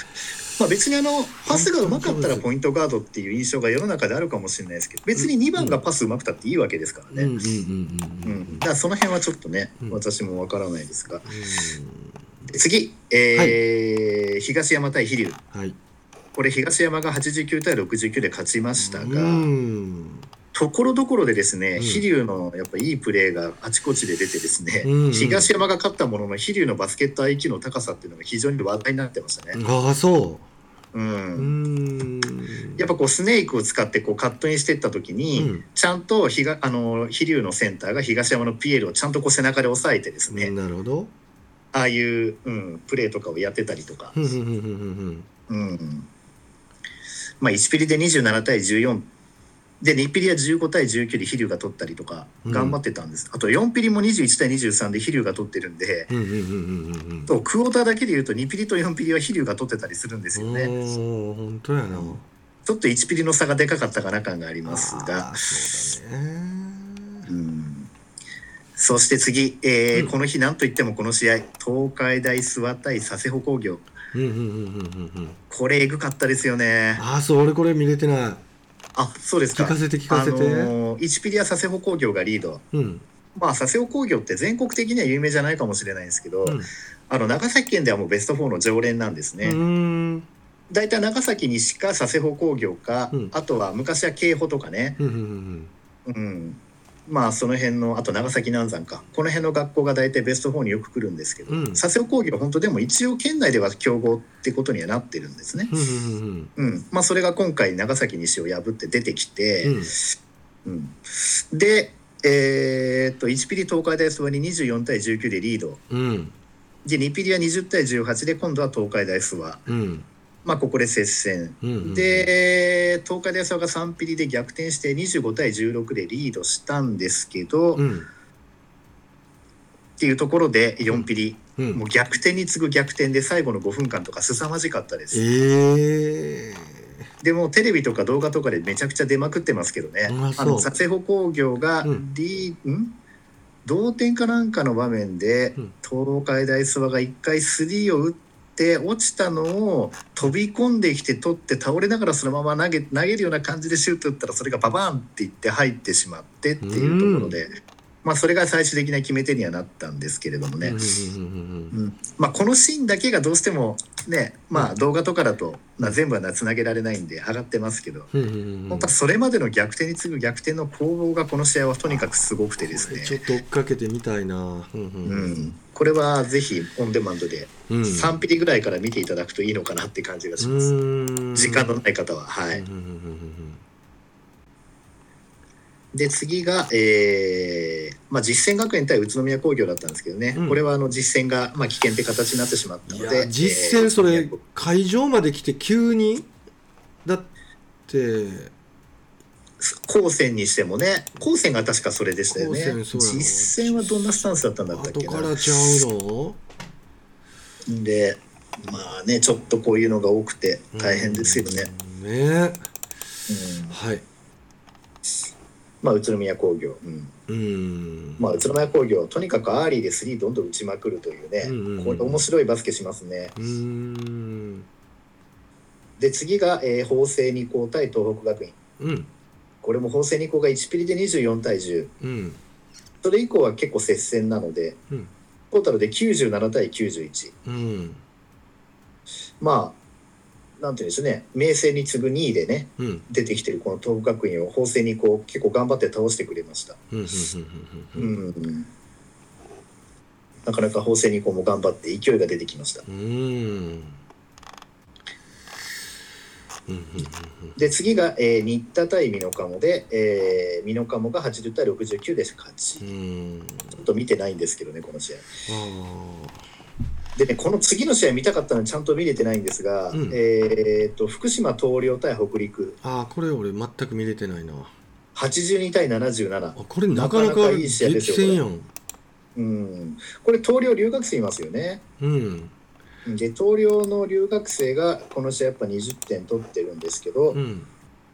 [SPEAKER 3] まあ、別にあのパスがうまかったらポイントガードっていう印象が世の中であるかもしれないですけど別に2番がパスうまくたっていいわけですからね。
[SPEAKER 2] うんうんうんうん
[SPEAKER 3] うん、だからその辺はちょっとね、
[SPEAKER 2] うん。
[SPEAKER 3] 私もわからないですが。次、えー東山対飛龍。
[SPEAKER 2] はい。
[SPEAKER 3] これ東山が89対69で勝ちましたが、
[SPEAKER 2] うん
[SPEAKER 3] ところどころでですね、
[SPEAKER 2] うん。
[SPEAKER 3] 飛龍のやっぱいいプレーがあちこちで出てですね、
[SPEAKER 2] うんうん。
[SPEAKER 3] 東山が勝ったものの飛龍のバスケット IQ の高さっていうのが非常に話題になってましたね。
[SPEAKER 2] ああそう。
[SPEAKER 3] うん。
[SPEAKER 2] うん。
[SPEAKER 3] やっぱこうスネークを使ってこうカットインしていった時に、
[SPEAKER 2] うん。
[SPEAKER 3] ちゃんと飛龍のセンターが東山のピエールをちゃんとこう背中で押さえてですね、
[SPEAKER 2] なるほど。
[SPEAKER 3] ああいう、うん、プレーとかをやってたりとか。うん、まあ1ピリで27対14で2ピリは15対19で飛龍が取ったりとか
[SPEAKER 2] うん。
[SPEAKER 3] 頑張ってたんです、あと4ピリも21対23で飛龍が取ってるんで、
[SPEAKER 2] うんうんうんうんうん。うん
[SPEAKER 3] とクォーターだけで言うと2ピリと4ピリは飛龍が取ってたりするんですよね。
[SPEAKER 2] 本当やな。
[SPEAKER 3] ちょっと1ピリの差がでかかったかな感がありますが。
[SPEAKER 2] そうだね。
[SPEAKER 3] うん。そして次、えー
[SPEAKER 2] うん。
[SPEAKER 3] この日なんといってもこの試合東海大諏訪対佐世保工業。
[SPEAKER 2] うんうんうんうんうんうん。
[SPEAKER 3] これエグかったですよね。
[SPEAKER 2] ああそう俺これ見れてな
[SPEAKER 3] あそうですか。
[SPEAKER 2] 聞かせて聞かせて。
[SPEAKER 3] あのー1ピリは佐世保工業がリード。
[SPEAKER 2] いうん。
[SPEAKER 3] まあ佐世保工業って全国的には有名じゃないかもしれないんですけど、
[SPEAKER 2] うん。
[SPEAKER 3] あの長崎県ではもうベスト4の常連なんですね、大体長崎西か佐世保工業か、
[SPEAKER 2] うん
[SPEAKER 3] あとは昔は京保とかね、
[SPEAKER 2] うんうんうん
[SPEAKER 3] うん、まあその辺のあと長崎南山か。この辺の学校が大体ベスト4によく来るんですけど、
[SPEAKER 2] うん。
[SPEAKER 3] 佐世保工業本当でも一応県内では強豪ってことにはなってるんですね、
[SPEAKER 2] うん
[SPEAKER 3] まあ、それが今回長崎西を破って出てきて、
[SPEAKER 2] うん。
[SPEAKER 3] うん。でえーっと1ピリ東海大諏訪に24対19でリード。
[SPEAKER 2] うん。
[SPEAKER 3] で2ピリは20対18で今度は東海大諏訪
[SPEAKER 2] うん
[SPEAKER 3] まあここで接戦。
[SPEAKER 2] うんうん
[SPEAKER 3] で東海大諏訪が3ピリで逆転して25対16でリードしたんですけど、っ
[SPEAKER 2] うん。
[SPEAKER 3] ていうところで4ピリ、
[SPEAKER 2] うん。
[SPEAKER 3] もう逆転に次ぐ逆転で最後の5分間とか凄まじかったです、
[SPEAKER 2] ええ
[SPEAKER 3] でもテレビとか動画とかでめちゃくちゃ出まくってますけどね。
[SPEAKER 2] あ
[SPEAKER 3] の佐世保工業が
[SPEAKER 2] うん。
[SPEAKER 3] リー、ん？同点かなんかの場面で、
[SPEAKER 2] うん。
[SPEAKER 3] 東海大諏訪が1回スリーを打って落ちたのを飛び込んできて取って倒れながらそのまま投げ投げるような感じでシュート打ったらそれがババーンっていって入ってしまってっていうところで、まあ、それが最終的な決め手にはなったんですけれどもね、
[SPEAKER 2] うん。
[SPEAKER 3] まあ、このシーンだけがどうしてもね、まあ、動画とかだと、まあ、全部はつなげられないんで上がってますけど。本当はそれまでの逆転に次ぐ逆転の攻防がこの試合はとにかくすごくてですね
[SPEAKER 2] ちょっと追っかけてみたいなうんう
[SPEAKER 3] うんん、これはぜひオンデマンドで
[SPEAKER 2] うん。
[SPEAKER 3] 3ピリぐらいから見ていただくといいのかなって感じがします、
[SPEAKER 2] うん。
[SPEAKER 3] 時間のない方は。はい、で次が、えーまあ、実践学園対宇都宮工業だったんですけどね、
[SPEAKER 2] うん。
[SPEAKER 3] これはあの実践が、まあ、危険って形になってしまったので。
[SPEAKER 2] や実践それ
[SPEAKER 3] えー
[SPEAKER 2] 会場まで来て急に？だって
[SPEAKER 3] 高専にしてもね高専が確かそれでしたよね。実践はどんなスタンスだったんだったっ
[SPEAKER 2] 後
[SPEAKER 3] けな。
[SPEAKER 2] からちゃうの
[SPEAKER 3] でまあねちょっとこういうのが多くて大変ですよね。
[SPEAKER 2] うん。ね。
[SPEAKER 3] うん。
[SPEAKER 2] はい
[SPEAKER 3] まあ宇都宮工業、うん。
[SPEAKER 2] うん。
[SPEAKER 3] まあ宇都宮工業とにかくアーリーでスリーどんどん打ちまくるというね、
[SPEAKER 2] うんうんうん。
[SPEAKER 3] これ面白いバスケしますね。
[SPEAKER 2] うん。
[SPEAKER 3] で次が、えー法政二高対東北学院。
[SPEAKER 2] うん
[SPEAKER 3] これも法政二高が1ピリで24対10
[SPEAKER 2] うん。
[SPEAKER 3] それ以降は結構接戦なので
[SPEAKER 2] うん。
[SPEAKER 3] トータルで97対91
[SPEAKER 2] うん。
[SPEAKER 3] まあなんていうんでしょうね。明星に次ぐ2位でね
[SPEAKER 2] うん。
[SPEAKER 3] 出てきてるこの東北学院を法政二高結構頑張って倒してくれました。なかなか法政二高も頑張って勢いが出てきました。
[SPEAKER 2] うん
[SPEAKER 3] で次が、えー、新田対美濃加茂で、えー、美濃加茂が80対69で勝ち、ちょっと見てないんですけどねこの試合。
[SPEAKER 2] あ
[SPEAKER 3] でねこの次の試合見たかったのにちゃんと見れてないんですが、
[SPEAKER 2] うん。
[SPEAKER 3] えー、と福島東陵対北陸。
[SPEAKER 2] ーあーこれ俺全く見れてないな。
[SPEAKER 3] 82対77
[SPEAKER 2] あこれなかなか
[SPEAKER 3] いい試合ですよ
[SPEAKER 2] 激戦やん。
[SPEAKER 3] うん。これ東陵留学生いますよね。
[SPEAKER 2] うん
[SPEAKER 3] で東陵の留学生がこの試合やっぱ20点取ってるんですけど、
[SPEAKER 2] うん。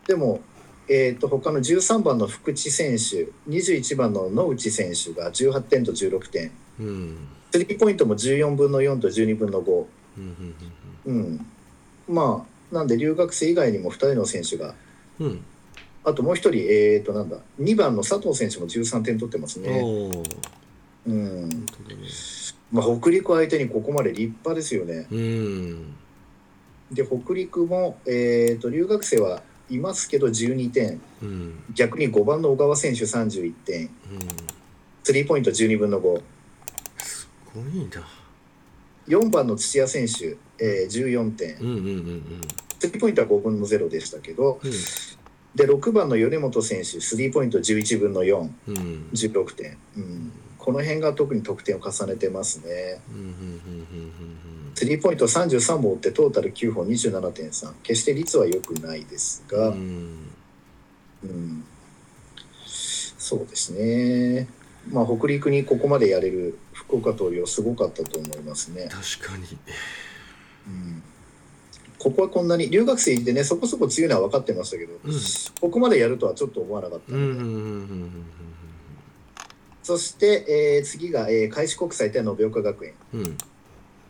[SPEAKER 3] でも、えー、と他の13番の福地選手21番の野内選手が18点と16点。
[SPEAKER 2] うん。
[SPEAKER 3] スリーポイントも14分の4と12分の5、
[SPEAKER 2] うんうん
[SPEAKER 3] うん、まあなんで留学生以外にも2人の選手があともう1人えー、となんだ2番の佐藤選手も13点取ってますね、うん。
[SPEAKER 2] ね
[SPEAKER 3] まあ、北陸相手にここまで立派ですよね。
[SPEAKER 2] うん。
[SPEAKER 3] で北陸も、えー、と留学生はいますけど12点。
[SPEAKER 2] うん。
[SPEAKER 3] 逆に5番の小川選手31点。
[SPEAKER 2] うん。
[SPEAKER 3] スリーポイント12分の5
[SPEAKER 2] すごいな。
[SPEAKER 3] 4番の土屋選手、えー、14点。
[SPEAKER 2] うんうんうん
[SPEAKER 3] スリーポイントは5分の0でしたけど
[SPEAKER 2] うん。
[SPEAKER 3] で6番の米本選手スリーポイント11分の416
[SPEAKER 2] うん。うん
[SPEAKER 3] 点、うん、この辺が特に得点を重ねてますね。
[SPEAKER 2] うんうんうん
[SPEAKER 3] スリーポイント33本打ってトータル9本27.3決して率は良くないですが、
[SPEAKER 2] うん。うん。
[SPEAKER 3] うん、そうですね。まあ北陸にここまでやれる福岡東洋すごかったと思いますね、
[SPEAKER 2] 確かに。
[SPEAKER 3] うん、ここはこんなに留学生でねそこそこ強いのは分かってましたけど、
[SPEAKER 2] うん。
[SPEAKER 3] ここまでやるとはちょっと思わなかったので、
[SPEAKER 2] うんうんうんうん
[SPEAKER 3] そして、えー次が、えー開志国際対延岡学園。
[SPEAKER 2] うん。うん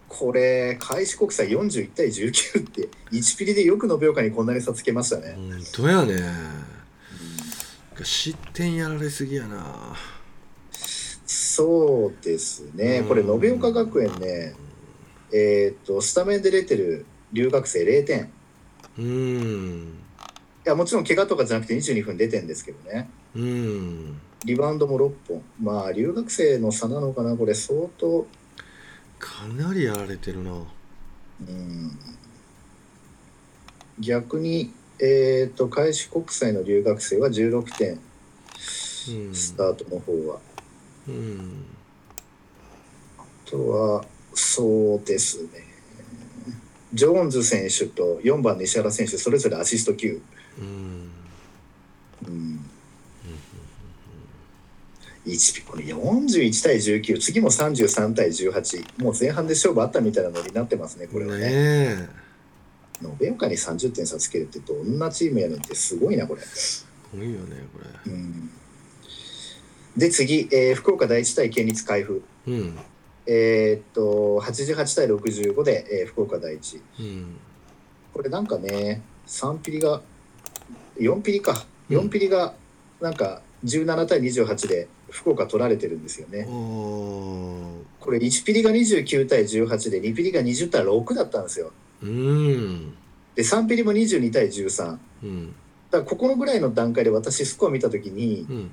[SPEAKER 3] これ開志国際41対19って1ピリでよく延岡にこんなに差つけましたね、
[SPEAKER 2] 本当やね。失点やられすぎやな。
[SPEAKER 3] そうですね。これ延岡学園ねえーっとスタメンで出てる留学生0点。
[SPEAKER 2] うん。
[SPEAKER 3] いやもちろん怪我とかじゃなくて22分出てんですけどね。
[SPEAKER 2] うん
[SPEAKER 3] リバウンドも6本。まあ留学生の差なのかなこれ相当。
[SPEAKER 2] かなりやられてるな。
[SPEAKER 3] うん。逆にえーっと開志国際の留学生は16点。
[SPEAKER 2] うん。
[SPEAKER 3] スタートの方は、
[SPEAKER 2] うん。
[SPEAKER 3] あとはそうですね。ジョーンズ選手と4番西原選手それぞれアシスト9、
[SPEAKER 2] うん。
[SPEAKER 3] うん1ピこれ41対19次も33対18もう前半で勝負あったみたいなノリになってますねこれはね。
[SPEAKER 2] ね
[SPEAKER 3] 延岡に30点差つけるってどんなチームやねんってすごいなこれ、
[SPEAKER 2] えすごいよねこ
[SPEAKER 3] うん、で次、えー福岡第一対県立海部
[SPEAKER 2] れうん。
[SPEAKER 3] えーっと88対65で、えー福岡第一。
[SPEAKER 2] うん。
[SPEAKER 3] これなんかね3ピリが4ピリか。
[SPEAKER 2] うん。
[SPEAKER 3] 4ピリがなんか17対28で福岡取られてるんですよね。これ1ピリが29対18で2ピリが20対6だったんですよ。
[SPEAKER 2] うん。
[SPEAKER 3] で3ピリも22対13だか
[SPEAKER 2] うん。
[SPEAKER 3] らここのぐらいの段階で私スコア見た時に
[SPEAKER 2] うん。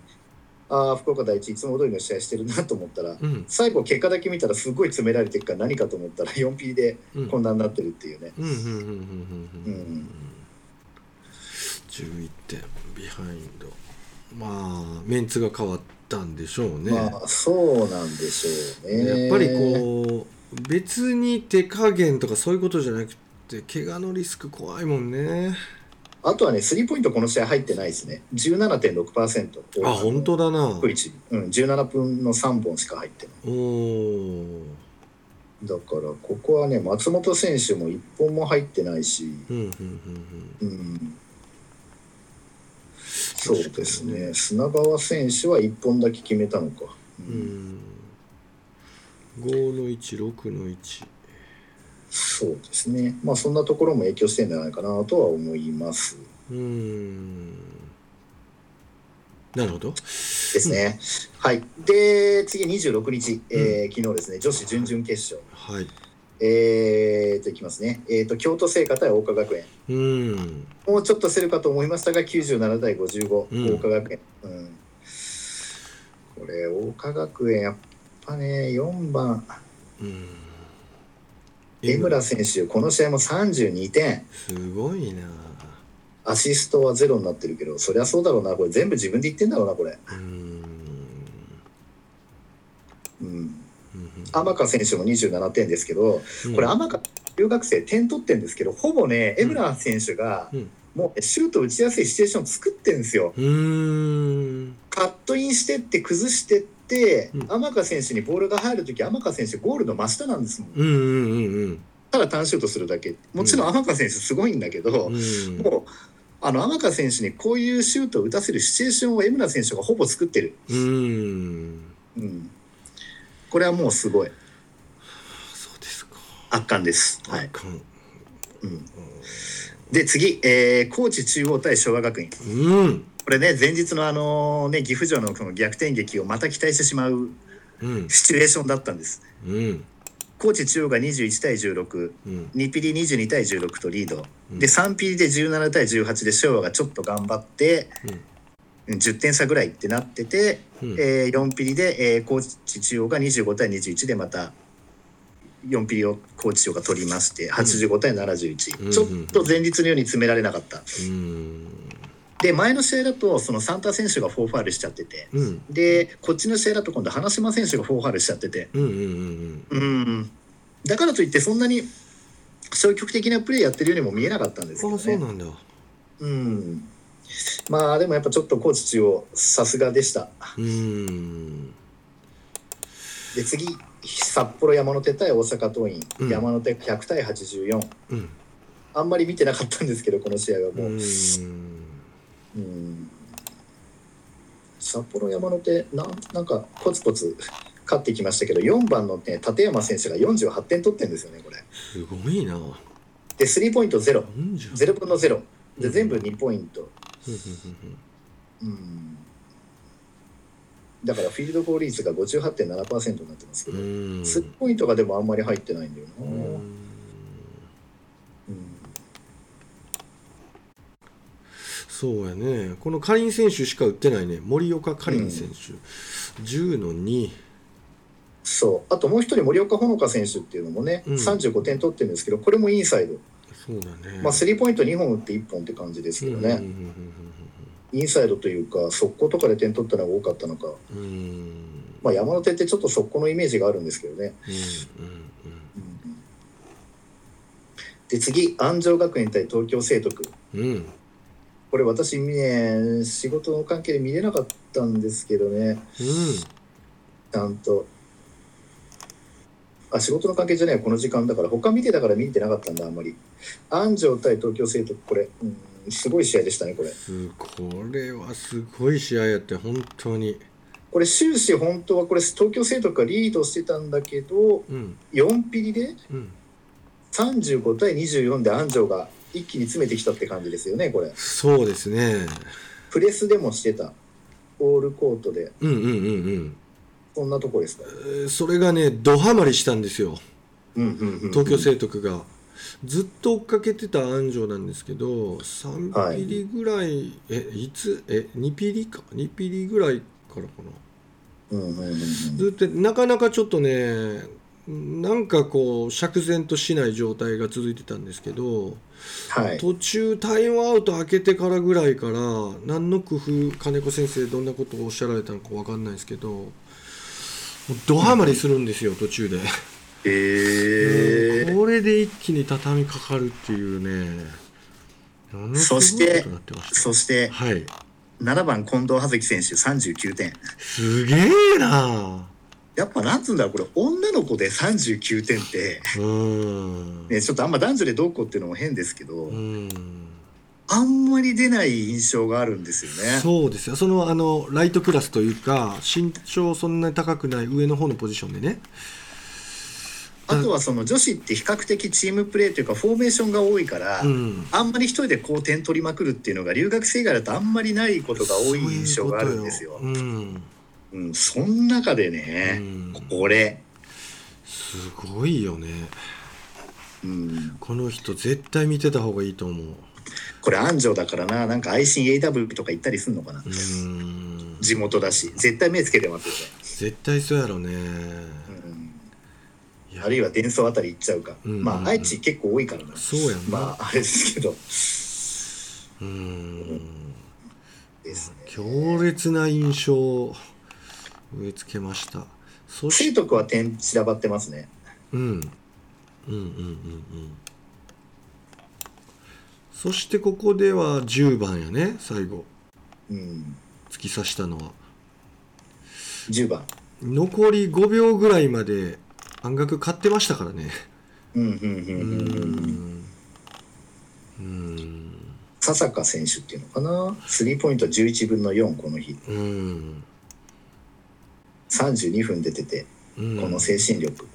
[SPEAKER 3] ああ福岡第一いつも通りの試合してるなと思ったら
[SPEAKER 2] うん。
[SPEAKER 3] 最後結果だけ見たらすごい詰められてるから何かと思ったら4ピリで
[SPEAKER 2] うん。
[SPEAKER 3] こんなになってるっていうね。
[SPEAKER 2] うんうんうんうんうんう
[SPEAKER 3] うん。ん
[SPEAKER 2] 11点ビハインドまあメンツが変わったんでしょうね、
[SPEAKER 3] まあそうなんでしょうね。
[SPEAKER 2] やっぱりこう別に手加減とかそういうことじゃなくて怪我のリスク怖いもんね。
[SPEAKER 3] あとはね、スリーポイントこの試合入ってないですね。17.6%。
[SPEAKER 2] あ本当だな。
[SPEAKER 3] 福一うん、17分の3本しか入ってない。
[SPEAKER 2] おー。
[SPEAKER 3] だから、ここはね、松本選手も1本も入ってないし、
[SPEAKER 2] うんうんうん。
[SPEAKER 3] うん、そうですね、砂川選手は1本だけ決めたのか。う
[SPEAKER 2] うんん5の16の1
[SPEAKER 3] そうですね、まあそんなところも影響してるんじゃないかなとは思います。
[SPEAKER 2] うんなるほど
[SPEAKER 3] ですね。はい。で、次26日、えー昨日ですね、女子準々決勝。
[SPEAKER 2] はい
[SPEAKER 3] えー、といきますね、えー、と京都精華対桜花学園、
[SPEAKER 2] うん。
[SPEAKER 3] もうちょっと競るかと思いましたが、97対55、
[SPEAKER 2] うん。
[SPEAKER 3] 桜花学園、うん、これ、桜花学園、やっぱね、4番、
[SPEAKER 2] うん。
[SPEAKER 3] 江村選手、この試合も32点、
[SPEAKER 2] すごいな。
[SPEAKER 3] アシストはゼロになってるけど、そりゃそうだろうな、これ、全部自分で言ってんだろうな、これ。
[SPEAKER 2] うん
[SPEAKER 3] うん、
[SPEAKER 2] うん
[SPEAKER 3] 天香選手も27点ですけど、
[SPEAKER 2] うん。
[SPEAKER 3] これ、天香、留学生、点取ってるんですけど、ほぼね、江村選手が
[SPEAKER 2] うん、
[SPEAKER 3] もうシュート打ちやすいシチュエーション作ってるんですよ。カットインしてって崩してって、
[SPEAKER 2] うん。
[SPEAKER 3] 天香選手にボールが入るとき、天香選手、ゴールの真下なんですもん。
[SPEAKER 2] うんうんうん
[SPEAKER 3] ただ単シュートするだけ。もちろん天香選手すごいんだけど、もう、あの天香選手にこういうシュートを打たせるシチュエーションを江村選手がほぼ作ってる。
[SPEAKER 2] うん。
[SPEAKER 3] うん、これはもうすごい。
[SPEAKER 2] そうですか。
[SPEAKER 3] 圧巻です。はい。うん、で、次、えー高知中央対昭和学院。
[SPEAKER 2] うん。
[SPEAKER 3] これね、前日のあのね、岐阜城のその逆転劇をまた期待してしまう
[SPEAKER 2] うん。
[SPEAKER 3] シチュエーションだったんです。
[SPEAKER 2] うん。
[SPEAKER 3] 高知中央が21対16。
[SPEAKER 2] うん。
[SPEAKER 3] 2ピリ22対16とリード、
[SPEAKER 2] うん。
[SPEAKER 3] で3ピリで17対18で昭和がちょっと頑張って10点差ぐらいってなってて、
[SPEAKER 2] うん。
[SPEAKER 3] えー4ピリで、えー高知中央が25対21でまた4ピリを高知中央が取りまして85対71、
[SPEAKER 2] うん。
[SPEAKER 3] ちょっと前日のように詰められなかった。
[SPEAKER 2] うん。
[SPEAKER 3] で前の試合だとそのサンタ選手が4ファールしちゃってて
[SPEAKER 2] うん。
[SPEAKER 3] でこっちの試合だと今度花島選手が4ファールしちゃってて。
[SPEAKER 2] うん
[SPEAKER 3] だからといってそんなに消極的なプレーやってるようにも見えなかったんですけ
[SPEAKER 2] あ
[SPEAKER 3] どね。
[SPEAKER 2] あそうなんだ。
[SPEAKER 3] うん、まあでもやっぱちょっと高知中央さすがでした。
[SPEAKER 2] うん。
[SPEAKER 3] で次札幌山手対大阪桐蔭、
[SPEAKER 2] うん。
[SPEAKER 3] 山手100対84。
[SPEAKER 2] うん。
[SPEAKER 3] あんまり見てなかったんですけどこの試合は
[SPEAKER 2] う
[SPEAKER 3] もう、
[SPEAKER 2] ん。
[SPEAKER 3] うん。札幌山手なんなんかコツコツ勝ってきましたけど4番の、ね、立山選手が48点取ってるんですよねこれ。
[SPEAKER 2] すごいな。
[SPEAKER 3] でスリーポイントゼロ。
[SPEAKER 2] 40
[SPEAKER 3] ゼロ分のゼロ。で
[SPEAKER 2] うん
[SPEAKER 3] 全部2ポイント、
[SPEAKER 2] うん。
[SPEAKER 3] うん、だからフィールドゴール率が58.7%になってますけど、
[SPEAKER 2] うん。うん
[SPEAKER 3] スリーポイントがでもあんまり入ってないんだよな、
[SPEAKER 2] う
[SPEAKER 3] うん。
[SPEAKER 2] んそうやね。このかりん選手しか打ってないね。森岡かりん選手、10の2
[SPEAKER 3] そう。あともう一人森岡ほのか選手っていうのもね、
[SPEAKER 2] うん。
[SPEAKER 3] 35点取ってるんですけどこれもインサイド、
[SPEAKER 2] そうだね。
[SPEAKER 3] まあ、スリーポイント2本打って1本って感じですけどね、
[SPEAKER 2] うんうん
[SPEAKER 3] インサイドというか速攻とかで点取ったのが多かったのか、
[SPEAKER 2] うん。うんうん
[SPEAKER 3] まあ、山手ってちょっと速攻のイメージがあるんですけどね、
[SPEAKER 2] うんうん
[SPEAKER 3] で次安城学園対東京聖徳。
[SPEAKER 2] うん。うん
[SPEAKER 3] これ私ね仕事の関係で見れなかったんですけどね。ちゃんとあ仕事の関係じゃないこの時間だから。他見てたから見てなかったんだあんまり。安城対東京聖徳これ、うん、すごい試合でしたねこれ。
[SPEAKER 2] すこれはすごい試合やって本当に。
[SPEAKER 3] これ終始本当はこれ東京聖徳がリードしてたんだけど
[SPEAKER 2] うん。
[SPEAKER 3] 4ピリで
[SPEAKER 2] うん。
[SPEAKER 3] 35対24で安城が一気に詰めてきたって感じですよねこれ。
[SPEAKER 2] そうですね。
[SPEAKER 3] プレスでもしてた。オールコートで。
[SPEAKER 2] うんうんうんうん
[SPEAKER 3] そんなとこですか？
[SPEAKER 2] えーそれがねドハマりしたんですよ。
[SPEAKER 3] うんうんうん。
[SPEAKER 2] 東京聖徳が。ずっと追っかけてた安城なんですけど3ピリぐらい、えいつ？え2ピリか？2ピリぐらいからかな。
[SPEAKER 3] うんうんうんうん。
[SPEAKER 2] ずっとなかなかちょっとねなんかこう釈然としない状態が続いてたんですけど
[SPEAKER 3] はい。
[SPEAKER 2] 途中タイムアウト開けてからぐらいから何の工夫金子先生どんなことをおっしゃられたのか分かんないですけどドハマりするんですよ途中で。
[SPEAKER 3] へえ
[SPEAKER 2] これで一気に畳みかかるっていうね。
[SPEAKER 3] そしてそして
[SPEAKER 2] はい。
[SPEAKER 3] 7番近藤葉月選手39点。
[SPEAKER 2] すげえな。
[SPEAKER 3] やっぱなんつうんだろうこれ女の子で39点って、
[SPEAKER 2] うーん。
[SPEAKER 3] ね、ちょっとあんま男女でどうこうっていうのも変ですけど、
[SPEAKER 2] うん
[SPEAKER 3] あんまり出ない印象があるんですよね。
[SPEAKER 2] そうですよ。そのあのライトクラスというか身長そんなに高くない上の方のポジションでね。
[SPEAKER 3] あとはその女子って比較的チームプレーというかフォーメーションが多いから、
[SPEAKER 2] うん。
[SPEAKER 3] あんまり一人でこう点取りまくるっていうのが留学生以外だとあんまりないことが多い印象があるんですよ。
[SPEAKER 2] そういううん。
[SPEAKER 3] うん、その中で
[SPEAKER 2] う
[SPEAKER 3] ね、
[SPEAKER 2] ん。
[SPEAKER 3] これ、
[SPEAKER 2] すごいよね。
[SPEAKER 3] うん、
[SPEAKER 2] この人絶対見てた方がいいと思う
[SPEAKER 3] これ安城だからななんか愛心 AW とか行ったりすんのかな、
[SPEAKER 2] うん。
[SPEAKER 3] 地元だし。絶対目つけてますよ
[SPEAKER 2] 絶対そうやろね
[SPEAKER 3] ね、うん、あるいは伝送あたり行っちゃうか、
[SPEAKER 2] うん。
[SPEAKER 3] まあ愛知結構多いからな。
[SPEAKER 2] そうやんな、
[SPEAKER 3] まああれですけど。
[SPEAKER 2] うん。
[SPEAKER 3] ですね。
[SPEAKER 2] 強烈な印象を植え付けました。そし
[SPEAKER 3] 生徳は点散らばってますね。
[SPEAKER 2] うん。うんうんうんうんそしてここでは10番やね最後。
[SPEAKER 3] うん。
[SPEAKER 2] 突き刺したのは。
[SPEAKER 3] 10番。
[SPEAKER 2] 残り5秒ぐらいまで暗額買ってましたからね。う
[SPEAKER 3] うんうんうんうんうん。
[SPEAKER 2] んうん。
[SPEAKER 3] 笹香選手っていうのかな？スリーポイント11分の4この日。
[SPEAKER 2] うん。
[SPEAKER 3] 32分出てて
[SPEAKER 2] うん
[SPEAKER 3] この精神力、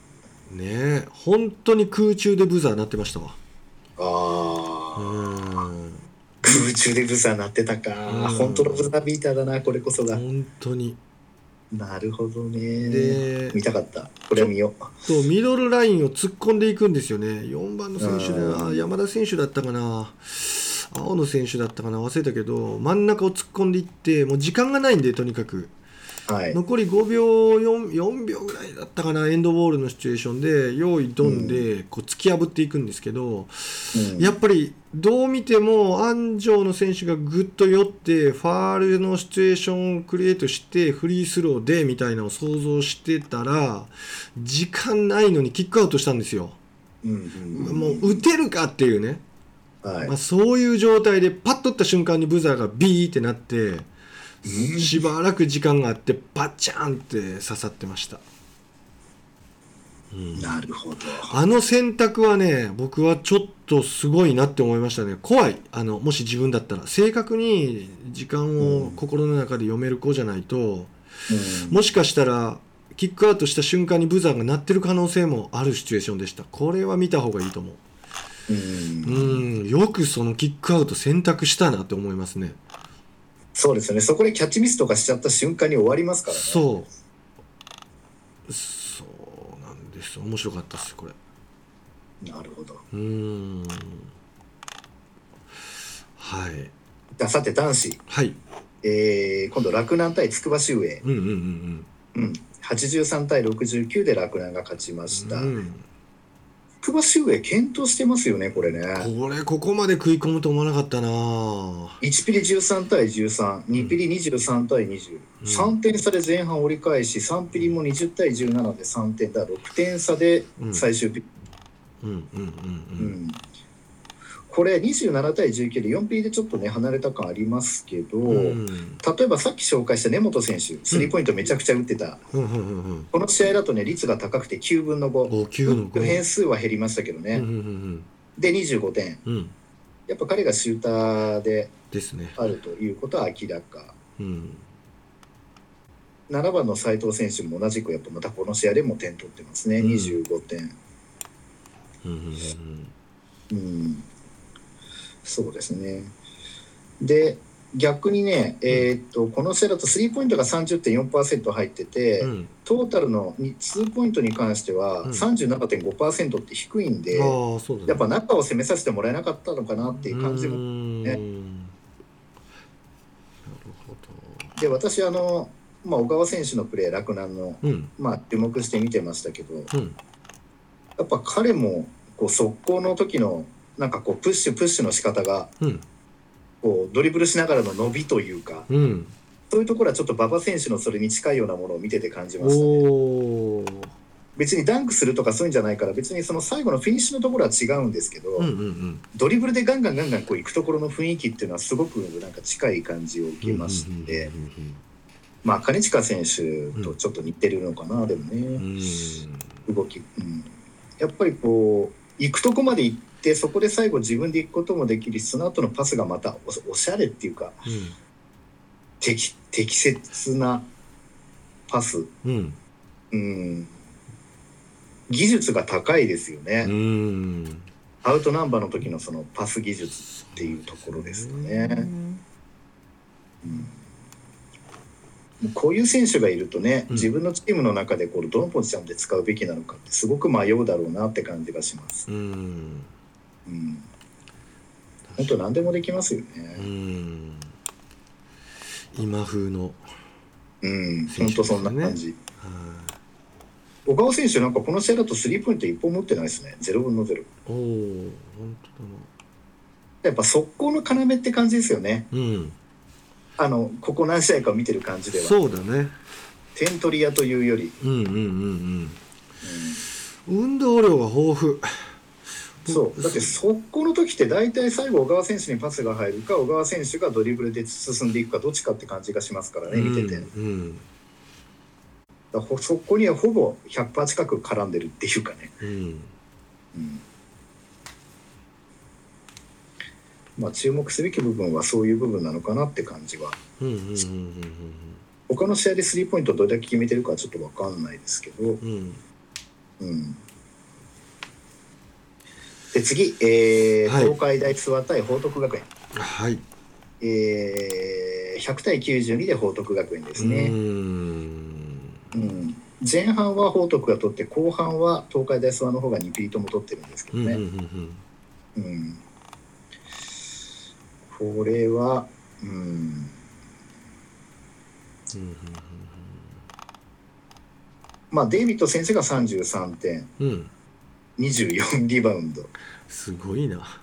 [SPEAKER 2] ねえ本当に空中でブザーなってましたわ。
[SPEAKER 3] ああ
[SPEAKER 2] うん
[SPEAKER 3] 空中でブザー鳴ってたか、
[SPEAKER 2] うん。
[SPEAKER 3] 本当のブザービーターだなこれこそが。
[SPEAKER 2] 本当に。
[SPEAKER 3] なるほどね。
[SPEAKER 2] で
[SPEAKER 3] 見たかった。これは見よう。
[SPEAKER 2] とミドルラインを突っ込んでいくんですよね。4番の選手で山田選手だったかな。青野選手だったかな。忘れたけど真ん中を突っ込んでいってもう時間がないんでとにかく。
[SPEAKER 3] はい。
[SPEAKER 2] 残り5秒 4, 4秒ぐらいだったかなエンドボールのシチュエーションで用意ドンでこう突き破っていくんですけど、
[SPEAKER 3] うん。
[SPEAKER 2] やっぱりどう見ても安城の選手がぐっと寄ってファールのシチュエーションをクリエイトしてフリースローでみたいなのを想像してたら時間ないのにキックアウトしたんですよ。
[SPEAKER 3] うんうんうん
[SPEAKER 2] もう打てるかっていうね、
[SPEAKER 3] はい
[SPEAKER 2] まあ、そういう状態でパッと打った瞬間にブザーがビーってなってしばらく時間があってバッチャーンって刺さってました。うん。
[SPEAKER 3] なるほど。
[SPEAKER 2] あの選択はね僕はちょっとすごいなって思いましたね。怖い。あのもし自分だったら。正確に時間を心の中で読める子じゃないと、
[SPEAKER 3] うん。
[SPEAKER 2] もしかしたらキックアウトした瞬間にブザーが鳴ってる可能性もあるシチュエーションでした。これは見た方がいいと思う。
[SPEAKER 3] うん。
[SPEAKER 2] うん。よくそのキックアウト選択したなって思いますね。
[SPEAKER 3] そうですよね。そこでキャッチミスとかしちゃった瞬間に終わりますからね。
[SPEAKER 2] そうです。面白かったですこれ。
[SPEAKER 3] なるほど。
[SPEAKER 2] うーん。はい。
[SPEAKER 3] じゃあさて男子、
[SPEAKER 2] はい。
[SPEAKER 3] えー今度洛南対筑波秀英、
[SPEAKER 2] うんうんうん
[SPEAKER 3] うん、83対69で洛南が勝ちました、
[SPEAKER 2] うんうん
[SPEAKER 3] 筑波秀英検討してますよねこれね。
[SPEAKER 2] これここまで食い込むと思わなかったな。
[SPEAKER 3] 1ピリ13対132ピリ23対20、
[SPEAKER 2] うん。
[SPEAKER 3] 3点差で前半折り返し3ピリも20対17で3点だ6点差で最終ピリ、
[SPEAKER 2] うん。うん。うん。う
[SPEAKER 3] うんんこれ27対19で4ピリでちょっとね離れた感ありますけど、
[SPEAKER 2] うん。
[SPEAKER 3] 例えばさっき紹介した根本選手スリーポイントめちゃくちゃ打ってた、
[SPEAKER 2] うん。
[SPEAKER 3] この試合だとね率が高くて9分の5
[SPEAKER 2] お9の5
[SPEAKER 3] 変数は減りましたけどね、
[SPEAKER 2] うん。うん。
[SPEAKER 3] で25点。やっぱ彼がシューターであるということは明らか。
[SPEAKER 2] うん。
[SPEAKER 3] 7番の斉藤選手も同じくやっぱまたこの試合でも点取ってますね、
[SPEAKER 2] うん。
[SPEAKER 3] 25点。
[SPEAKER 2] うん。うん。
[SPEAKER 3] うんそうですね。で逆にね、えーっとこの試合だとスリーポイントが30.4%入ってて、
[SPEAKER 2] うん。
[SPEAKER 3] トータルのにツーポイントに関しては
[SPEAKER 2] うん。
[SPEAKER 3] 37.5%って低いんで、
[SPEAKER 2] うだね。
[SPEAKER 3] やっぱ中を攻めさせてもらえなかったのかなっていう感じもね。
[SPEAKER 2] なるほ
[SPEAKER 3] で私あの、まあ、小川選手のプレー洛南の、
[SPEAKER 2] どうん。
[SPEAKER 3] まあ、注目して見てましたけど
[SPEAKER 2] うん。
[SPEAKER 3] やっぱ彼もこう速攻の時のなんかこうプッシュプッシュの仕方が
[SPEAKER 2] うん
[SPEAKER 3] こうドリブルしながらの伸びというか
[SPEAKER 2] うん
[SPEAKER 3] そういうところはちょっと馬場選手のそれに近いようなものを見てて感じましたね。別にダンクするとかそういうんじゃないから別にその最後のフィニッシュのところは違うんですけど、
[SPEAKER 2] うんうんうん
[SPEAKER 3] ドリブルでガンガンガンガンこう行くところの雰囲気っていうのはすごくなんか近い感じを受けまして、
[SPEAKER 2] うんうん
[SPEAKER 3] まあ金近選手とちょっと似てるのかな、でもね。
[SPEAKER 2] うんうん
[SPEAKER 3] 動き、うん、やっぱりこう行くとこまで行ってそこで最後自分で行くこともできるしその後のパスがまたおおしゃれっていうか適適切なパス、
[SPEAKER 2] うん。
[SPEAKER 3] うん、技術が高いですよね、
[SPEAKER 2] うん。
[SPEAKER 3] アウトナンバーの時のそのパス技術っていうところですよね、うん。こういう選手がいるとね、
[SPEAKER 2] うん。
[SPEAKER 3] 自分のチームの中でこうどのポジションで使うべきなのかってすごく迷うだろうなって感じがします。
[SPEAKER 2] うん
[SPEAKER 3] うん本当何でもできますよ
[SPEAKER 2] う
[SPEAKER 3] ね。
[SPEAKER 2] ん今風の
[SPEAKER 3] うん、本当そんな感じ。
[SPEAKER 2] は
[SPEAKER 3] 小川選手なんかこの試合だとスリーポイント一本持ってないですね。ゼロ分のゼロ。
[SPEAKER 2] いおお本
[SPEAKER 3] やっぱ速攻の要って感じですよね。
[SPEAKER 2] 当だなうん
[SPEAKER 3] あのここ何試合か見てる感じでは。
[SPEAKER 2] そうだね
[SPEAKER 3] 点取り屋というより、
[SPEAKER 2] うんうんうん
[SPEAKER 3] うん
[SPEAKER 2] うん運動量が豊富
[SPEAKER 3] そう。だって速攻の時って大体最後小川選手にパスが入るか小川選手がドリブルで進んでいくかどっちかって感じがしますからね見てて。
[SPEAKER 2] うん。
[SPEAKER 3] らほ速攻にはほぼ100%近く絡んでるっていうかね。
[SPEAKER 2] うん。
[SPEAKER 3] うん。まあ注目すべき部分はそういう部分なのかなって感じは。
[SPEAKER 2] うんうんうんうん
[SPEAKER 3] 他の試合でスリーポイントどれだけ決めてるかはちょっと分かんないですけど、
[SPEAKER 2] うんうん。
[SPEAKER 3] うん、で次、えー
[SPEAKER 2] はい。
[SPEAKER 3] 東海大諏訪対報徳学園、
[SPEAKER 2] はい。
[SPEAKER 3] えー100対92で報徳学園です
[SPEAKER 2] う
[SPEAKER 3] ね、
[SPEAKER 2] ん。
[SPEAKER 3] うん。前半は報徳が取って後半は東海大諏訪の方が2ピリとも取ってるんですけど
[SPEAKER 2] うんうんう
[SPEAKER 3] ね、
[SPEAKER 2] ん。
[SPEAKER 3] うん。これは、うん、
[SPEAKER 2] うん
[SPEAKER 3] まあデイビッド先生が33点
[SPEAKER 2] うんうん
[SPEAKER 3] 24リバウンド、
[SPEAKER 2] すごいな。